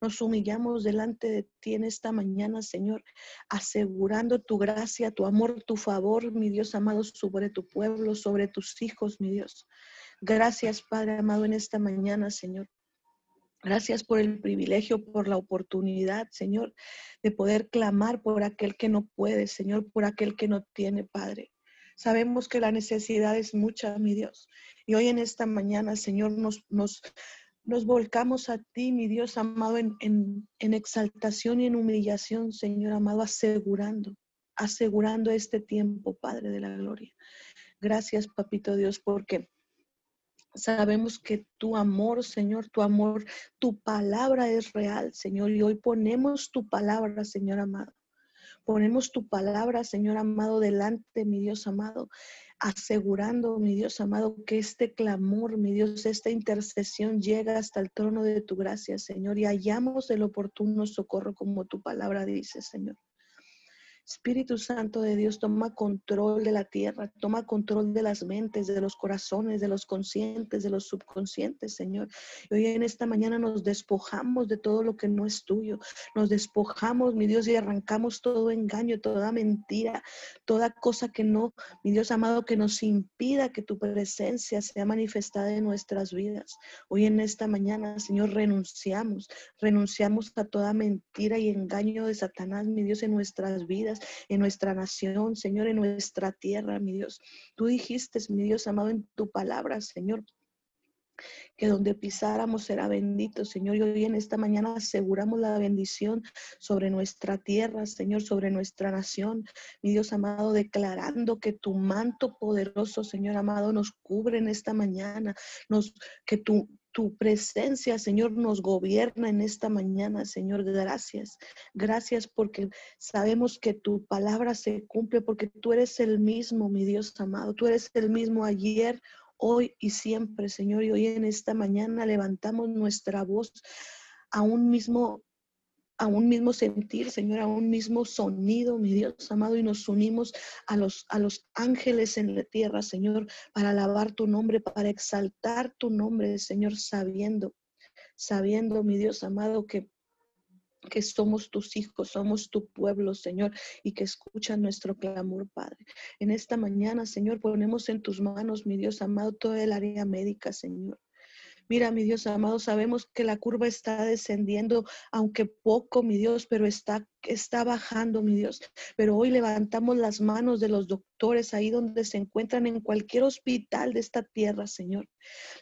Nos humillamos delante de ti en esta mañana, Señor, asegurando tu gracia, tu amor, tu favor, mi Dios amado, sobre tu pueblo, sobre tus hijos, mi Dios. Gracias, Padre amado, en esta mañana, Señor. Gracias por el privilegio, por la oportunidad, Señor, de poder clamar por aquel que no puede, Señor, por aquel que no tiene, Padre. Sabemos que la necesidad es mucha, mi Dios. Y hoy en esta mañana, Señor, nos, nos, nos volcamos a ti, mi Dios amado, en, en, en exaltación y en humillación, Señor amado, asegurando, asegurando este tiempo, Padre de la Gloria. Gracias, Papito Dios, porque Sabemos que tu amor, Señor, tu amor, tu palabra es real, Señor. Y hoy ponemos tu palabra, Señor amado. Ponemos tu palabra, Señor amado, delante, mi Dios amado, asegurando, mi Dios amado, que este clamor, mi Dios, esta intercesión llega hasta el trono de tu gracia, Señor, y hallamos el oportuno socorro como tu palabra dice, Señor. Espíritu Santo de Dios, toma control de la tierra, toma control de las mentes, de los corazones, de los conscientes, de los subconscientes, Señor. Y hoy en esta mañana nos despojamos de todo lo que no es tuyo. Nos despojamos, mi Dios, y arrancamos todo engaño, toda mentira, toda cosa que no, mi Dios amado, que nos impida que tu presencia sea manifestada en nuestras vidas. Hoy en esta mañana, Señor, renunciamos, renunciamos a toda mentira y engaño de Satanás, mi Dios, en nuestras vidas en nuestra nación, Señor, en nuestra tierra, mi Dios. Tú dijiste, mi Dios amado, en tu palabra, Señor, que donde pisáramos será bendito, Señor. Y hoy en esta mañana aseguramos la bendición sobre nuestra tierra, Señor, sobre nuestra nación. Mi Dios amado, declarando que tu manto poderoso, Señor amado, nos cubre en esta mañana, nos, que tu, tu presencia, Señor, nos gobierna en esta mañana, Señor. Gracias. Gracias porque sabemos que tu palabra se cumple, porque tú eres el mismo, mi Dios amado. Tú eres el mismo ayer, hoy y siempre, Señor. Y hoy en esta mañana levantamos nuestra voz a un mismo a un mismo sentir, Señor, a un mismo sonido, mi Dios amado, y nos unimos a los, a los ángeles en la tierra, Señor, para alabar tu nombre, para exaltar tu nombre, Señor, sabiendo, sabiendo, mi Dios amado, que que somos tus hijos, somos tu pueblo, Señor, y que escuchan nuestro clamor, Padre. En esta mañana, Señor, ponemos en tus manos, mi Dios amado, toda el área médica, Señor. Mira, mi Dios amado, sabemos que la curva está descendiendo, aunque poco, mi Dios, pero está, está bajando, mi Dios. Pero hoy levantamos las manos de los doctores ahí donde se encuentran en cualquier hospital de esta tierra, Señor.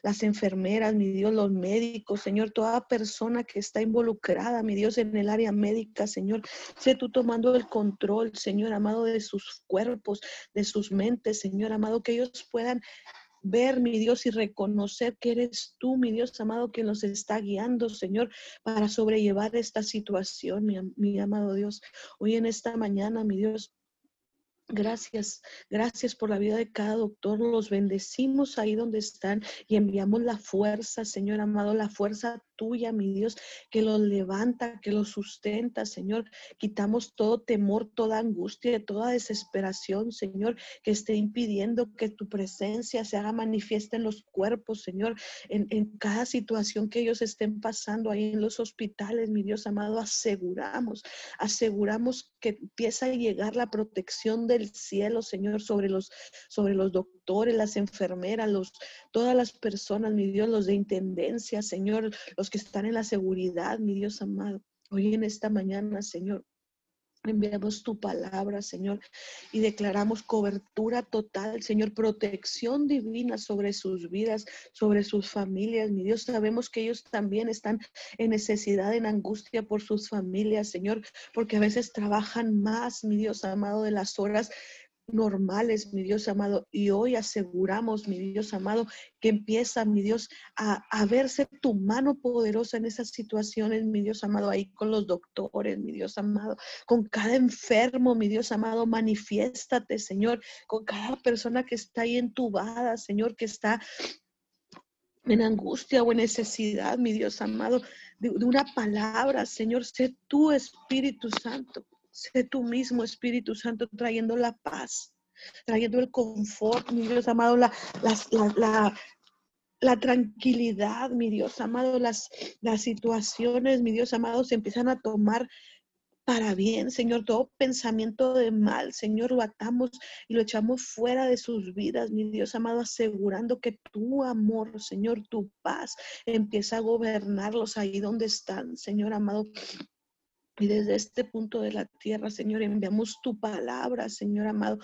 Las enfermeras, mi Dios, los médicos, Señor, toda persona que está involucrada, mi Dios, en el área médica, Señor. Sé tú tomando el control, Señor amado, de sus cuerpos, de sus mentes, Señor amado, que ellos puedan ver, mi Dios, y reconocer que eres tú, mi Dios amado, que nos está guiando, Señor, para sobrellevar esta situación, mi, mi amado Dios. Hoy en esta mañana, mi Dios, Gracias, gracias por la vida de cada doctor. Los bendecimos ahí donde están y enviamos la fuerza, Señor amado, la fuerza tuya, mi Dios, que los levanta, que los sustenta, Señor. Quitamos todo temor, toda angustia, toda desesperación, Señor, que esté impidiendo que tu presencia se haga manifiesta en los cuerpos, Señor, en, en cada situación que ellos estén pasando ahí en los hospitales, mi Dios amado, aseguramos, aseguramos que empieza a llegar la protección de el cielo, Señor, sobre los, sobre los doctores, las enfermeras, los, todas las personas, mi Dios, los de intendencia, Señor, los que están en la seguridad, mi Dios amado. Hoy en esta mañana, Señor, Enviamos tu palabra, Señor, y declaramos cobertura total, Señor, protección divina sobre sus vidas, sobre sus familias. Mi Dios, sabemos que ellos también están en necesidad, en angustia por sus familias, Señor, porque a veces trabajan más, mi Dios amado, de las horas normales, mi Dios amado. Y hoy aseguramos, mi Dios amado, que empieza, mi Dios, a, verse tu mano poderosa en esas situaciones, mi Dios amado, ahí con los doctores, mi Dios amado, con cada enfermo, mi Dios amado, manifiéstate, Señor, con cada persona que está ahí entubada, Señor, que está en angustia o en necesidad, mi Dios amado, de, de una palabra, Señor, sé tu Espíritu Santo Sé tú mismo, Espíritu Santo, trayendo la paz, trayendo el confort, mi Dios amado, la, la, tranquilidad, mi Dios amado, las, las situaciones, mi Dios amado, se empiezan a tomar para bien, Señor. Todo pensamiento de mal, Señor, lo atamos y lo echamos fuera de sus vidas, mi Dios amado, asegurando que tu amor, Señor, tu paz empieza a gobernarlos ahí donde están, Señor amado. Y desde este punto de la tierra, Señor, enviamos tu palabra, Señor amado.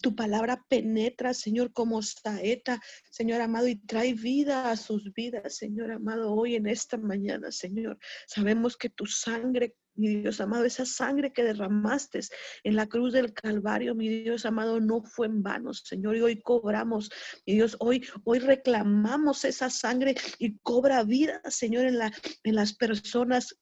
Tu palabra penetra, Señor, como saeta, Señor amado, y trae vida a sus vidas, Señor amado, hoy en esta mañana, Señor. Sabemos que tu sangre mi Dios amado, esa sangre que derramaste en la cruz del Calvario, mi Dios amado, no fue en vano, Señor. Y hoy cobramos, mi Dios, hoy, hoy reclamamos esa sangre y cobra vida, Señor, en, la, en las personas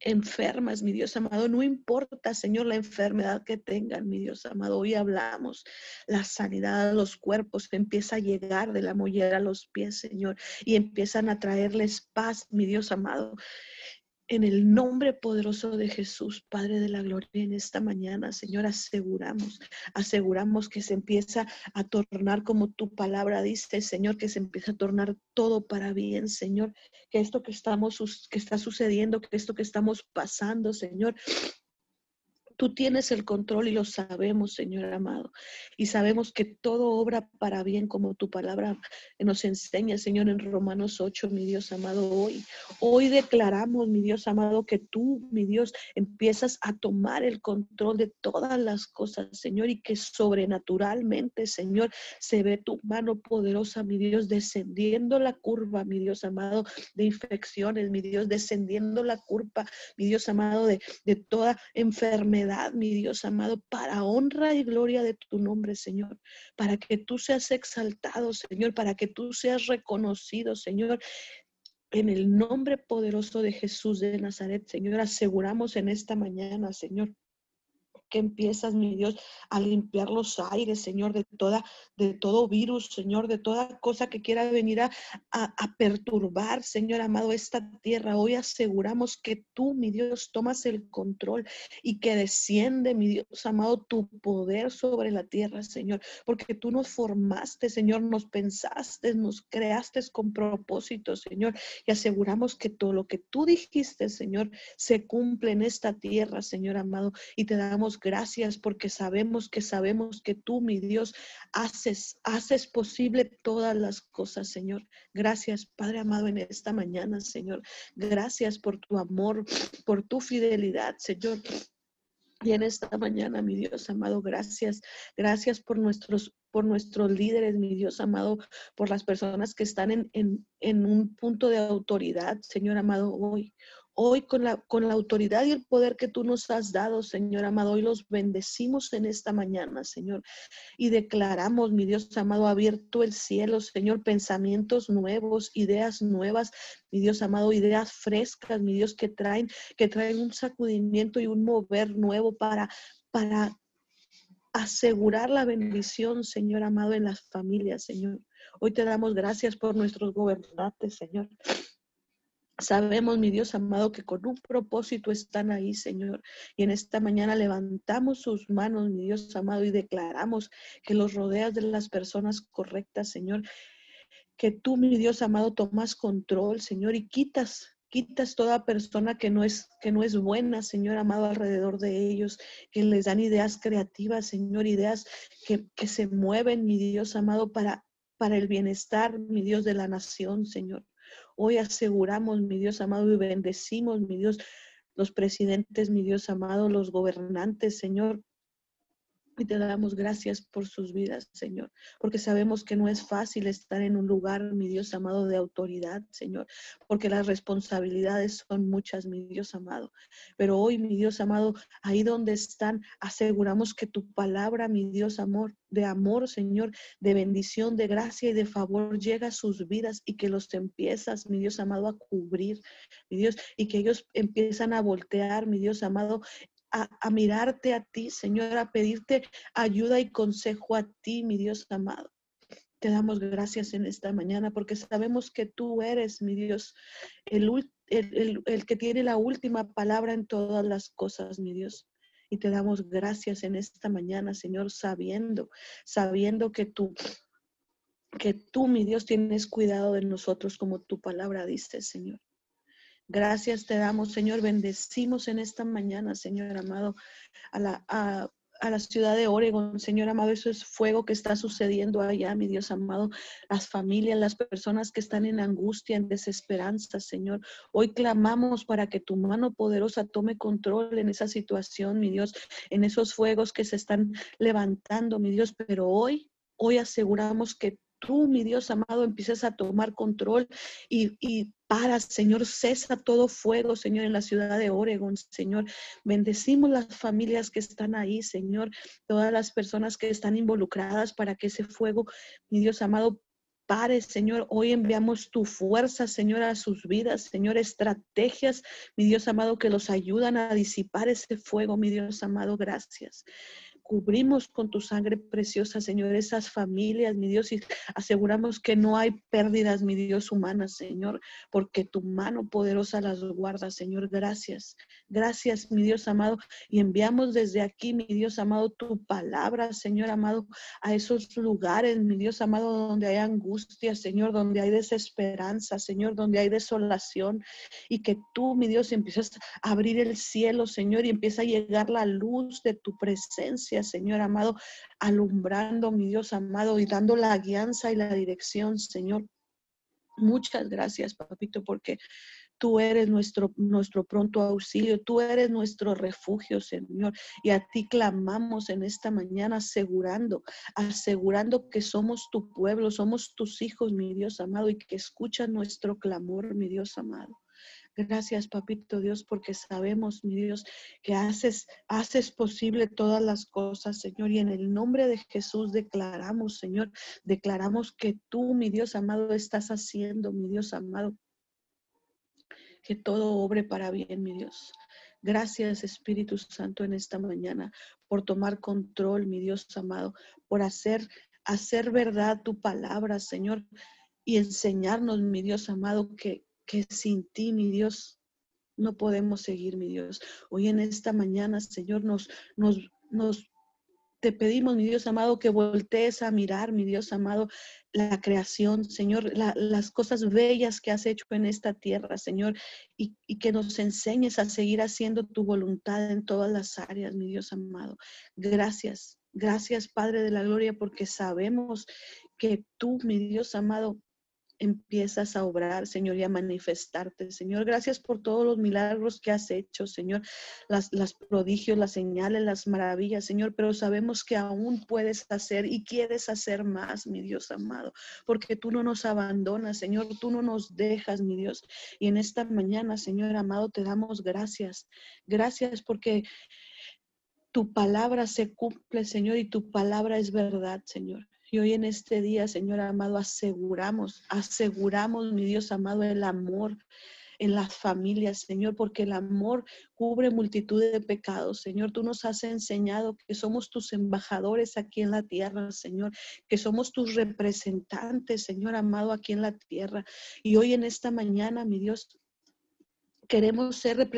enfermas, mi Dios amado. No importa, Señor, la enfermedad que tengan, mi Dios amado. Hoy hablamos la sanidad de los cuerpos empieza a llegar de la mollera a los pies, Señor, y empiezan a traerles paz, mi Dios amado. En el nombre poderoso de Jesús, Padre de la Gloria, en esta mañana, Señor, aseguramos, aseguramos que se empieza a tornar como tu palabra dice, Señor, que se empieza a tornar todo para bien, Señor, que esto que estamos, que está sucediendo, que esto que estamos pasando, Señor, Tú tienes el control y lo sabemos, Señor amado. Y sabemos que todo obra para bien, como tu palabra nos enseña, Señor, en Romanos 8, mi Dios amado, hoy. Hoy declaramos, mi Dios amado, que tú, mi Dios, empiezas a tomar el control de todas las cosas, Señor, y que sobrenaturalmente, Señor, se ve tu mano poderosa, mi Dios, descendiendo la curva, mi Dios amado, de infecciones, mi Dios, descendiendo la curva, mi Dios amado, de, de toda enfermedad mi Dios amado, para honra y gloria de tu nombre, Señor, para que tú seas exaltado, Señor, para que tú seas reconocido, Señor. En el nombre poderoso de Jesús de Nazaret, Señor, aseguramos en esta mañana, Señor, empiezas, mi Dios, a limpiar los aires, Señor, de toda, de todo virus, Señor, de toda cosa que quiera venir a, a, perturbar, Señor amado, esta tierra. Hoy aseguramos que tú, mi Dios, tomas el control y que desciende, mi Dios amado, tu poder sobre la tierra, Señor, porque tú nos formaste, Señor, nos pensaste, nos creaste con propósito, Señor, y aseguramos que todo lo que tú dijiste, Señor, se cumple en esta tierra, Señor amado, y te damos gracias porque sabemos que sabemos que tú, mi Dios, haces, haces posible todas las cosas, Señor. Gracias, Padre amado, en esta mañana, Señor. Gracias por tu amor, por tu fidelidad, Señor. Y en esta mañana, mi Dios amado, gracias. Gracias por nuestros, por nuestros líderes, mi Dios amado, por las personas que están en, en, en un punto de autoridad, Señor amado, hoy. Hoy con la, con la autoridad y el poder que tú nos has dado, Señor amado, hoy los bendecimos en esta mañana, Señor. Y declaramos, mi Dios amado, abierto el cielo, Señor, pensamientos nuevos, ideas nuevas, mi Dios amado, ideas frescas, mi Dios, que traen, que traen un sacudimiento y un mover nuevo para, para asegurar la bendición, Señor amado, en las familias, Señor. Hoy te damos gracias por nuestros gobernantes, Señor. Sabemos, mi Dios amado, que con un propósito están ahí, Señor. Y en esta mañana levantamos sus manos, mi Dios amado, y declaramos que los rodeas de las personas correctas, Señor. Que tú, mi Dios amado, tomas control, Señor, y quitas quitas toda persona que no es que no es buena, Señor amado, alrededor de ellos, que les dan ideas creativas, Señor, ideas que, que se mueven, mi Dios amado, para, para el bienestar, mi Dios, de la nación, Señor. Hoy aseguramos, mi Dios amado, y bendecimos, mi Dios, los presidentes, mi Dios amado, los gobernantes, Señor, y te damos gracias por sus vidas, Señor, porque sabemos que no es fácil estar en un lugar, mi Dios amado, de autoridad, Señor, porque las responsabilidades son muchas, mi Dios amado. Pero hoy, mi Dios amado, ahí donde están, aseguramos que tu palabra, mi Dios amor, de amor, Señor, de bendición, de gracia y de favor llega a sus vidas y que los empiezas, mi Dios amado, a cubrir, mi Dios, y que ellos empiezan a voltear, mi Dios amado, a, mirarte a ti, Señor, a pedirte ayuda y consejo a ti, mi Dios amado. Te damos gracias en esta mañana porque sabemos que tú eres, mi Dios, el, el, el, que tiene la última palabra en todas las cosas, mi Dios. Y te damos gracias en esta mañana, Señor, sabiendo, sabiendo que tú, que tú, mi Dios, tienes cuidado de nosotros como tu palabra dice, Señor. Gracias te damos, Señor. Bendecimos en esta mañana, Señor amado, a la, a, la ciudad de Oregon, Señor amado. Eso es fuego que está sucediendo allá, mi Dios amado. Las familias, las personas que están en angustia, en desesperanza, Señor. Hoy clamamos para que tu mano poderosa tome control en esa situación, mi Dios, en esos fuegos que se están levantando, mi Dios. Pero hoy, hoy aseguramos que tú, mi Dios amado, empieces a tomar control y, y para, Señor, cesa todo fuego, Señor, en la ciudad de Oregon, Señor. Bendecimos las familias que están ahí, Señor, todas las personas que están involucradas para que ese fuego, mi Dios amado, pare, Señor. Hoy enviamos tu fuerza, Señor, a sus vidas, Señor, estrategias, mi Dios amado, que los ayudan a disipar ese fuego, mi Dios amado, gracias. Cubrimos con tu sangre preciosa, Señor, esas familias, mi Dios, y aseguramos que no hay pérdidas, mi Dios, humanas, Señor, porque tu mano poderosa las guarda, Señor. Gracias. Gracias, mi Dios amado. Y enviamos desde aquí, mi Dios amado, tu palabra, Señor amado, a esos lugares, mi Dios amado, donde hay angustia, Señor, donde hay desesperanza, Señor, donde hay desolación. Y que tú, mi Dios, empiezas a abrir el cielo, Señor, y empieza a llegar la luz de tu presencia Señor amado, alumbrando, mi Dios amado, y dando la guianza y la dirección, Señor. Muchas gracias, papito, porque tú eres nuestro, nuestro pronto auxilio, tú eres nuestro refugio, Señor. Y a ti clamamos en esta mañana asegurando, asegurando que somos tu pueblo, somos tus hijos, mi Dios amado, y que escucha nuestro clamor, mi Dios amado. Gracias, papito Dios, porque sabemos, mi Dios, que haces, haces posible todas las cosas, Señor. Y en el nombre de Jesús declaramos, Señor, declaramos que tú, mi Dios amado, estás haciendo, mi Dios amado, que todo obre para bien, mi Dios. Gracias, Espíritu Santo, en esta mañana, por tomar control, mi Dios amado, por hacer, hacer verdad tu palabra, Señor, y enseñarnos, mi Dios amado, que, que sin ti, mi Dios, no podemos seguir, mi Dios. Hoy en esta mañana, Señor, nos, nos, nos te pedimos, mi Dios amado, que voltees a mirar, mi Dios amado, la creación, Señor, las cosas bellas que has hecho en esta tierra, Señor, y, y, que nos enseñes a seguir haciendo tu voluntad en todas las áreas, mi Dios amado. Gracias, gracias, Padre de la Gloria, porque sabemos que tú, mi Dios amado, empiezas a obrar, Señor, y a manifestarte. Señor, gracias por todos los milagros que has hecho, Señor, las, las prodigios, las señales, las maravillas, Señor, pero sabemos que aún puedes hacer y quieres hacer más, mi Dios amado, porque tú no nos abandonas, Señor, tú no nos dejas, mi Dios. Y en esta mañana, Señor amado, te damos gracias. Gracias porque tu palabra se cumple, Señor, y tu palabra es verdad, Señor. Y hoy en este día, Señor amado, aseguramos, aseguramos, mi Dios amado, el amor, en las familias, Señor, porque el amor cubre multitud de pecados, Señor. Tú nos has enseñado que somos tus embajadores aquí en la tierra, Señor, que somos tus representantes, Señor amado, aquí en la tierra. Y hoy en esta mañana, mi Dios, queremos ser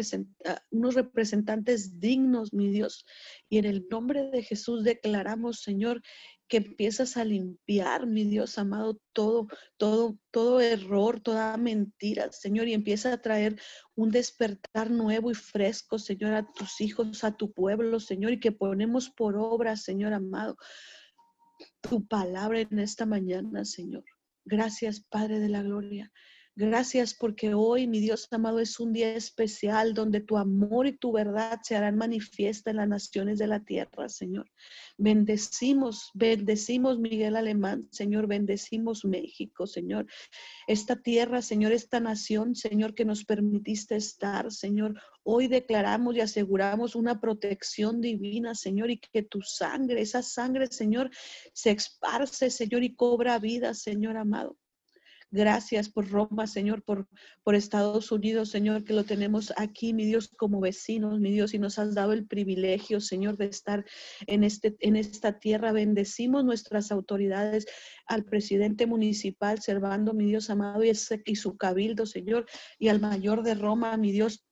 unos representantes dignos, mi Dios. Y en el nombre de Jesús declaramos, Señor, que empiezas a limpiar, mi Dios amado, todo, todo, todo error, toda mentira, Señor, y empieza a traer un despertar nuevo y fresco, Señor, a tus hijos, a tu pueblo, Señor, y que ponemos por obra, Señor amado, tu palabra en esta mañana, Señor. Gracias, Padre de la Gloria. Gracias porque hoy, mi Dios amado, es un día especial donde tu amor y tu verdad se harán manifiesta en las naciones de la tierra, Señor. Bendecimos, bendecimos Miguel Alemán, Señor, bendecimos México, Señor. Esta tierra, Señor, esta nación, Señor, que nos permitiste estar, Señor. Hoy declaramos y aseguramos una protección divina, Señor, y que tu sangre, esa sangre, Señor, se esparce, Señor, y cobra vida, Señor amado. Gracias por Roma, Señor, por, por Estados Unidos, Señor, que lo tenemos aquí, mi Dios, como vecinos, mi Dios, y nos has dado el privilegio, Señor, de estar en, este, en esta tierra. Bendecimos nuestras autoridades, al presidente municipal, Servando, mi Dios amado, y, y su cabildo, Señor, y al mayor de Roma, mi Dios,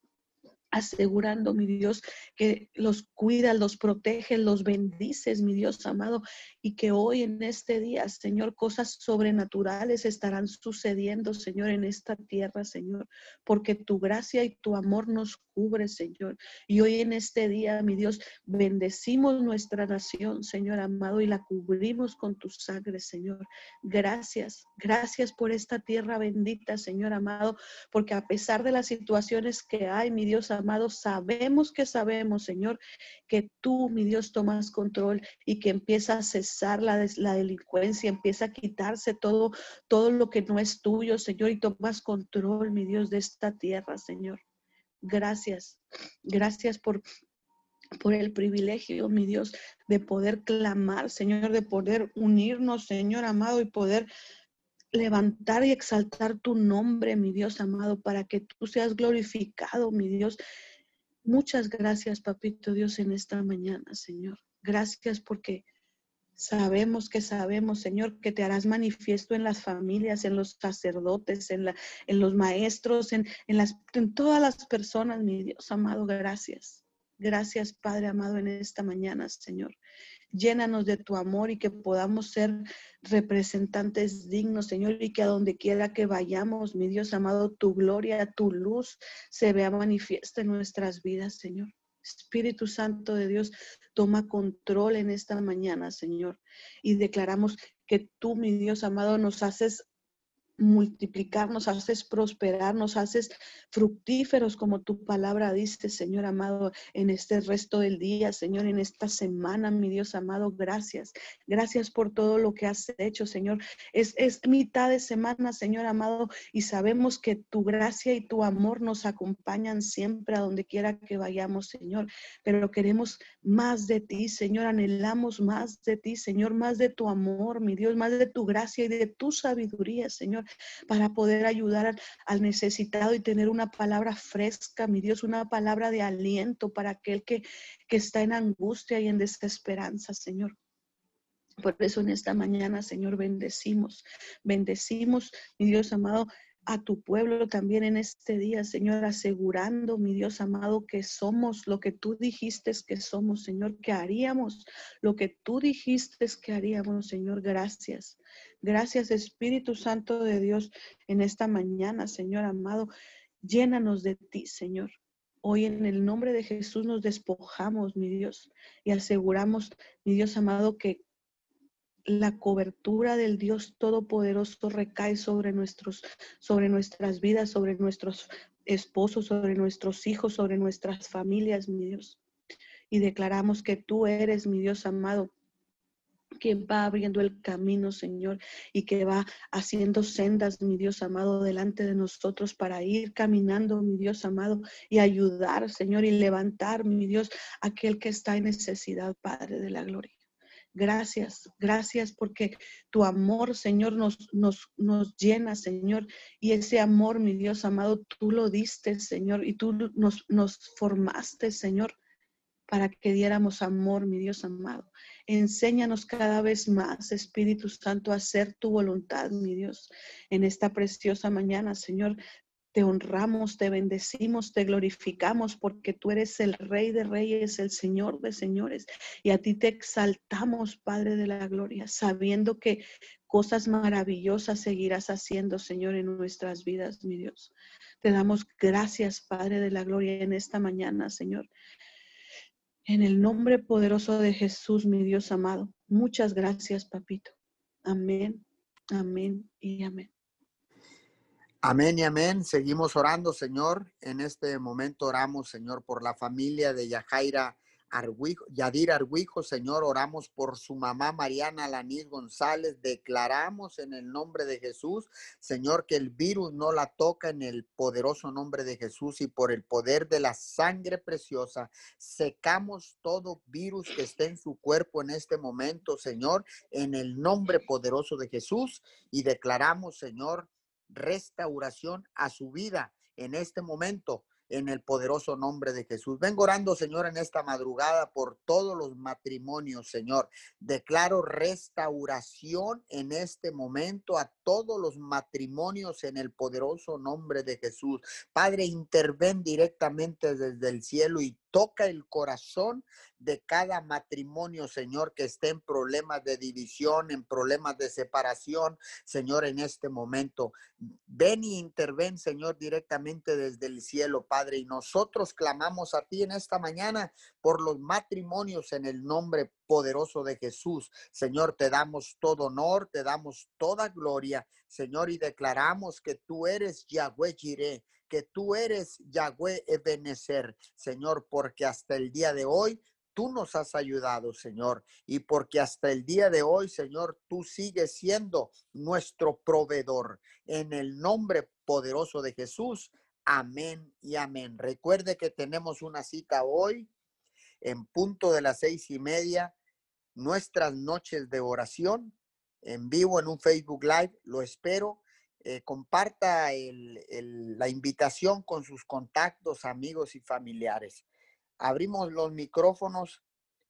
asegurando, mi Dios, que los cuida, los protege, los bendices, mi Dios amado, y que hoy en este día, Señor, cosas sobrenaturales estarán sucediendo, Señor, en esta tierra, Señor, porque tu gracia y tu amor nos cubre, Señor. Y hoy en este día, mi Dios, bendecimos nuestra nación, Señor amado, y la cubrimos con tu sangre, Señor. Gracias, gracias por esta tierra bendita, Señor amado, porque a pesar de las situaciones que hay, mi Dios amado, sabemos que sabemos, Señor, que tú, mi Dios, tomas control y que empieza a cesar la, la delincuencia, empieza a quitarse todo, todo lo que no es tuyo, Señor, y tomas control, mi Dios, de esta tierra, Señor. Gracias, gracias por por el privilegio, mi Dios, de poder clamar, Señor, de poder unirnos, Señor amado, y poder levantar y exaltar tu nombre, mi Dios amado, para que tú seas glorificado, mi Dios. Muchas gracias, papito Dios, en esta mañana, Señor. Gracias porque sabemos que sabemos, Señor, que te harás manifiesto en las familias, en los sacerdotes, en, la, en los maestros, en, en, las, en todas las personas, mi Dios amado. Gracias. Gracias, Padre amado, en esta mañana, Señor. Llénanos de tu amor y que podamos ser representantes dignos, Señor, y que a donde quiera que vayamos, mi Dios amado, tu gloria, tu luz se vea manifiesta en nuestras vidas, Señor. Espíritu Santo de Dios, toma control en esta mañana, Señor. Y declaramos que tú, mi Dios amado, nos haces multiplicar, nos haces prosperar, nos haces fructíferos como tu palabra dice, Señor amado, en este resto del día, Señor, en esta semana, mi Dios amado, gracias. Gracias por todo lo que has hecho, Señor. Es, es mitad de semana, Señor amado, y sabemos que tu gracia y tu amor nos acompañan siempre a donde quiera que vayamos, Señor. Pero queremos más de ti, Señor, anhelamos más de ti, Señor, más de tu amor, mi Dios, más de tu gracia y de tu sabiduría, Señor para poder ayudar al, necesitado y tener una palabra fresca, mi Dios, una palabra de aliento para aquel que, que está en angustia y en desesperanza, Señor. Por eso en esta mañana, Señor, bendecimos, bendecimos, mi Dios amado, a tu pueblo también en este día, Señor, asegurando, mi Dios amado, que somos lo que tú dijiste que somos, Señor, que haríamos lo que tú dijiste que haríamos, Señor. Gracias. Gracias, Espíritu Santo de Dios, en esta mañana, Señor amado. Llénanos de ti, Señor. Hoy en el nombre de Jesús nos despojamos, mi Dios, y aseguramos, mi Dios amado, que la cobertura del Dios Todopoderoso recae sobre nuestros, sobre nuestras vidas, sobre nuestros esposos, sobre nuestros hijos, sobre nuestras familias, mi Dios. Y declaramos que tú eres, mi Dios amado, quien va abriendo el camino, Señor, y que va haciendo sendas, mi Dios amado, delante de nosotros para ir caminando, mi Dios amado, y ayudar, Señor, y levantar, mi Dios, aquel que está en necesidad, Padre de la Gloria. Gracias, gracias porque tu amor, Señor, nos, nos, nos llena, Señor. Y ese amor, mi Dios amado, tú lo diste, Señor, y tú nos, nos formaste, Señor, para que diéramos amor, mi Dios amado. Enséñanos cada vez más, Espíritu Santo, a hacer tu voluntad, mi Dios, en esta preciosa mañana, Señor. Te honramos, te bendecimos, te glorificamos porque tú eres el Rey de Reyes, el Señor de Señores. Y a ti te exaltamos, Padre de la Gloria, sabiendo que cosas maravillosas seguirás haciendo, Señor, en nuestras vidas, mi Dios. Te damos gracias, Padre de la Gloria, en esta mañana, Señor. En el nombre poderoso de Jesús, mi Dios amado. Muchas gracias, papito. Amén, amén y amén. Amén y amén. Seguimos orando, Señor. En este momento oramos, Señor, por la familia de Yajaira Argüijo, Yadir Argüijo, Señor. Oramos por su mamá Mariana Lanís González. Declaramos en el nombre de Jesús, Señor, que el virus no la toca en el poderoso nombre de Jesús y por el poder de la sangre preciosa. Secamos todo virus que esté en su cuerpo en este momento, Señor, en el nombre poderoso de Jesús. Y declaramos, Señor, restauración a su vida en este momento en el poderoso nombre de Jesús. Vengo orando, Señor, en esta madrugada por todos los matrimonios, Señor. Declaro restauración en este momento a todos los matrimonios en el poderoso nombre de Jesús. Padre, interven directamente desde el cielo y toca el corazón de cada matrimonio, Señor, que esté en problemas de división, en problemas de separación, Señor, en este momento. Ven y interven, Señor, directamente desde el cielo, Padre. Y nosotros clamamos a ti en esta mañana por los matrimonios en el nombre poderoso de Jesús. Señor, te damos todo honor, te damos toda gloria, Señor, y declaramos que tú eres Yahweh Jireh que tú eres Yahweh Ebenezer, Señor, porque hasta el día de hoy tú nos has ayudado, Señor, y porque hasta el día de hoy, Señor, tú sigues siendo nuestro proveedor. En el nombre poderoso de Jesús, amén y amén. Recuerde que tenemos una cita hoy en punto de las seis y media, nuestras noches de oración en vivo en un Facebook Live. Lo espero eh, comparta la invitación con sus contactos, amigos y familiares. Abrimos los micrófonos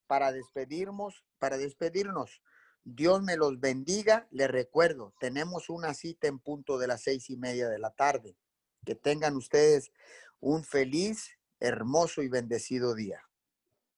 para despedirnos, para despedirnos. Dios me los bendiga. Les recuerdo, tenemos una cita en punto de las seis y media de la tarde. Que tengan ustedes un feliz, hermoso y bendecido día.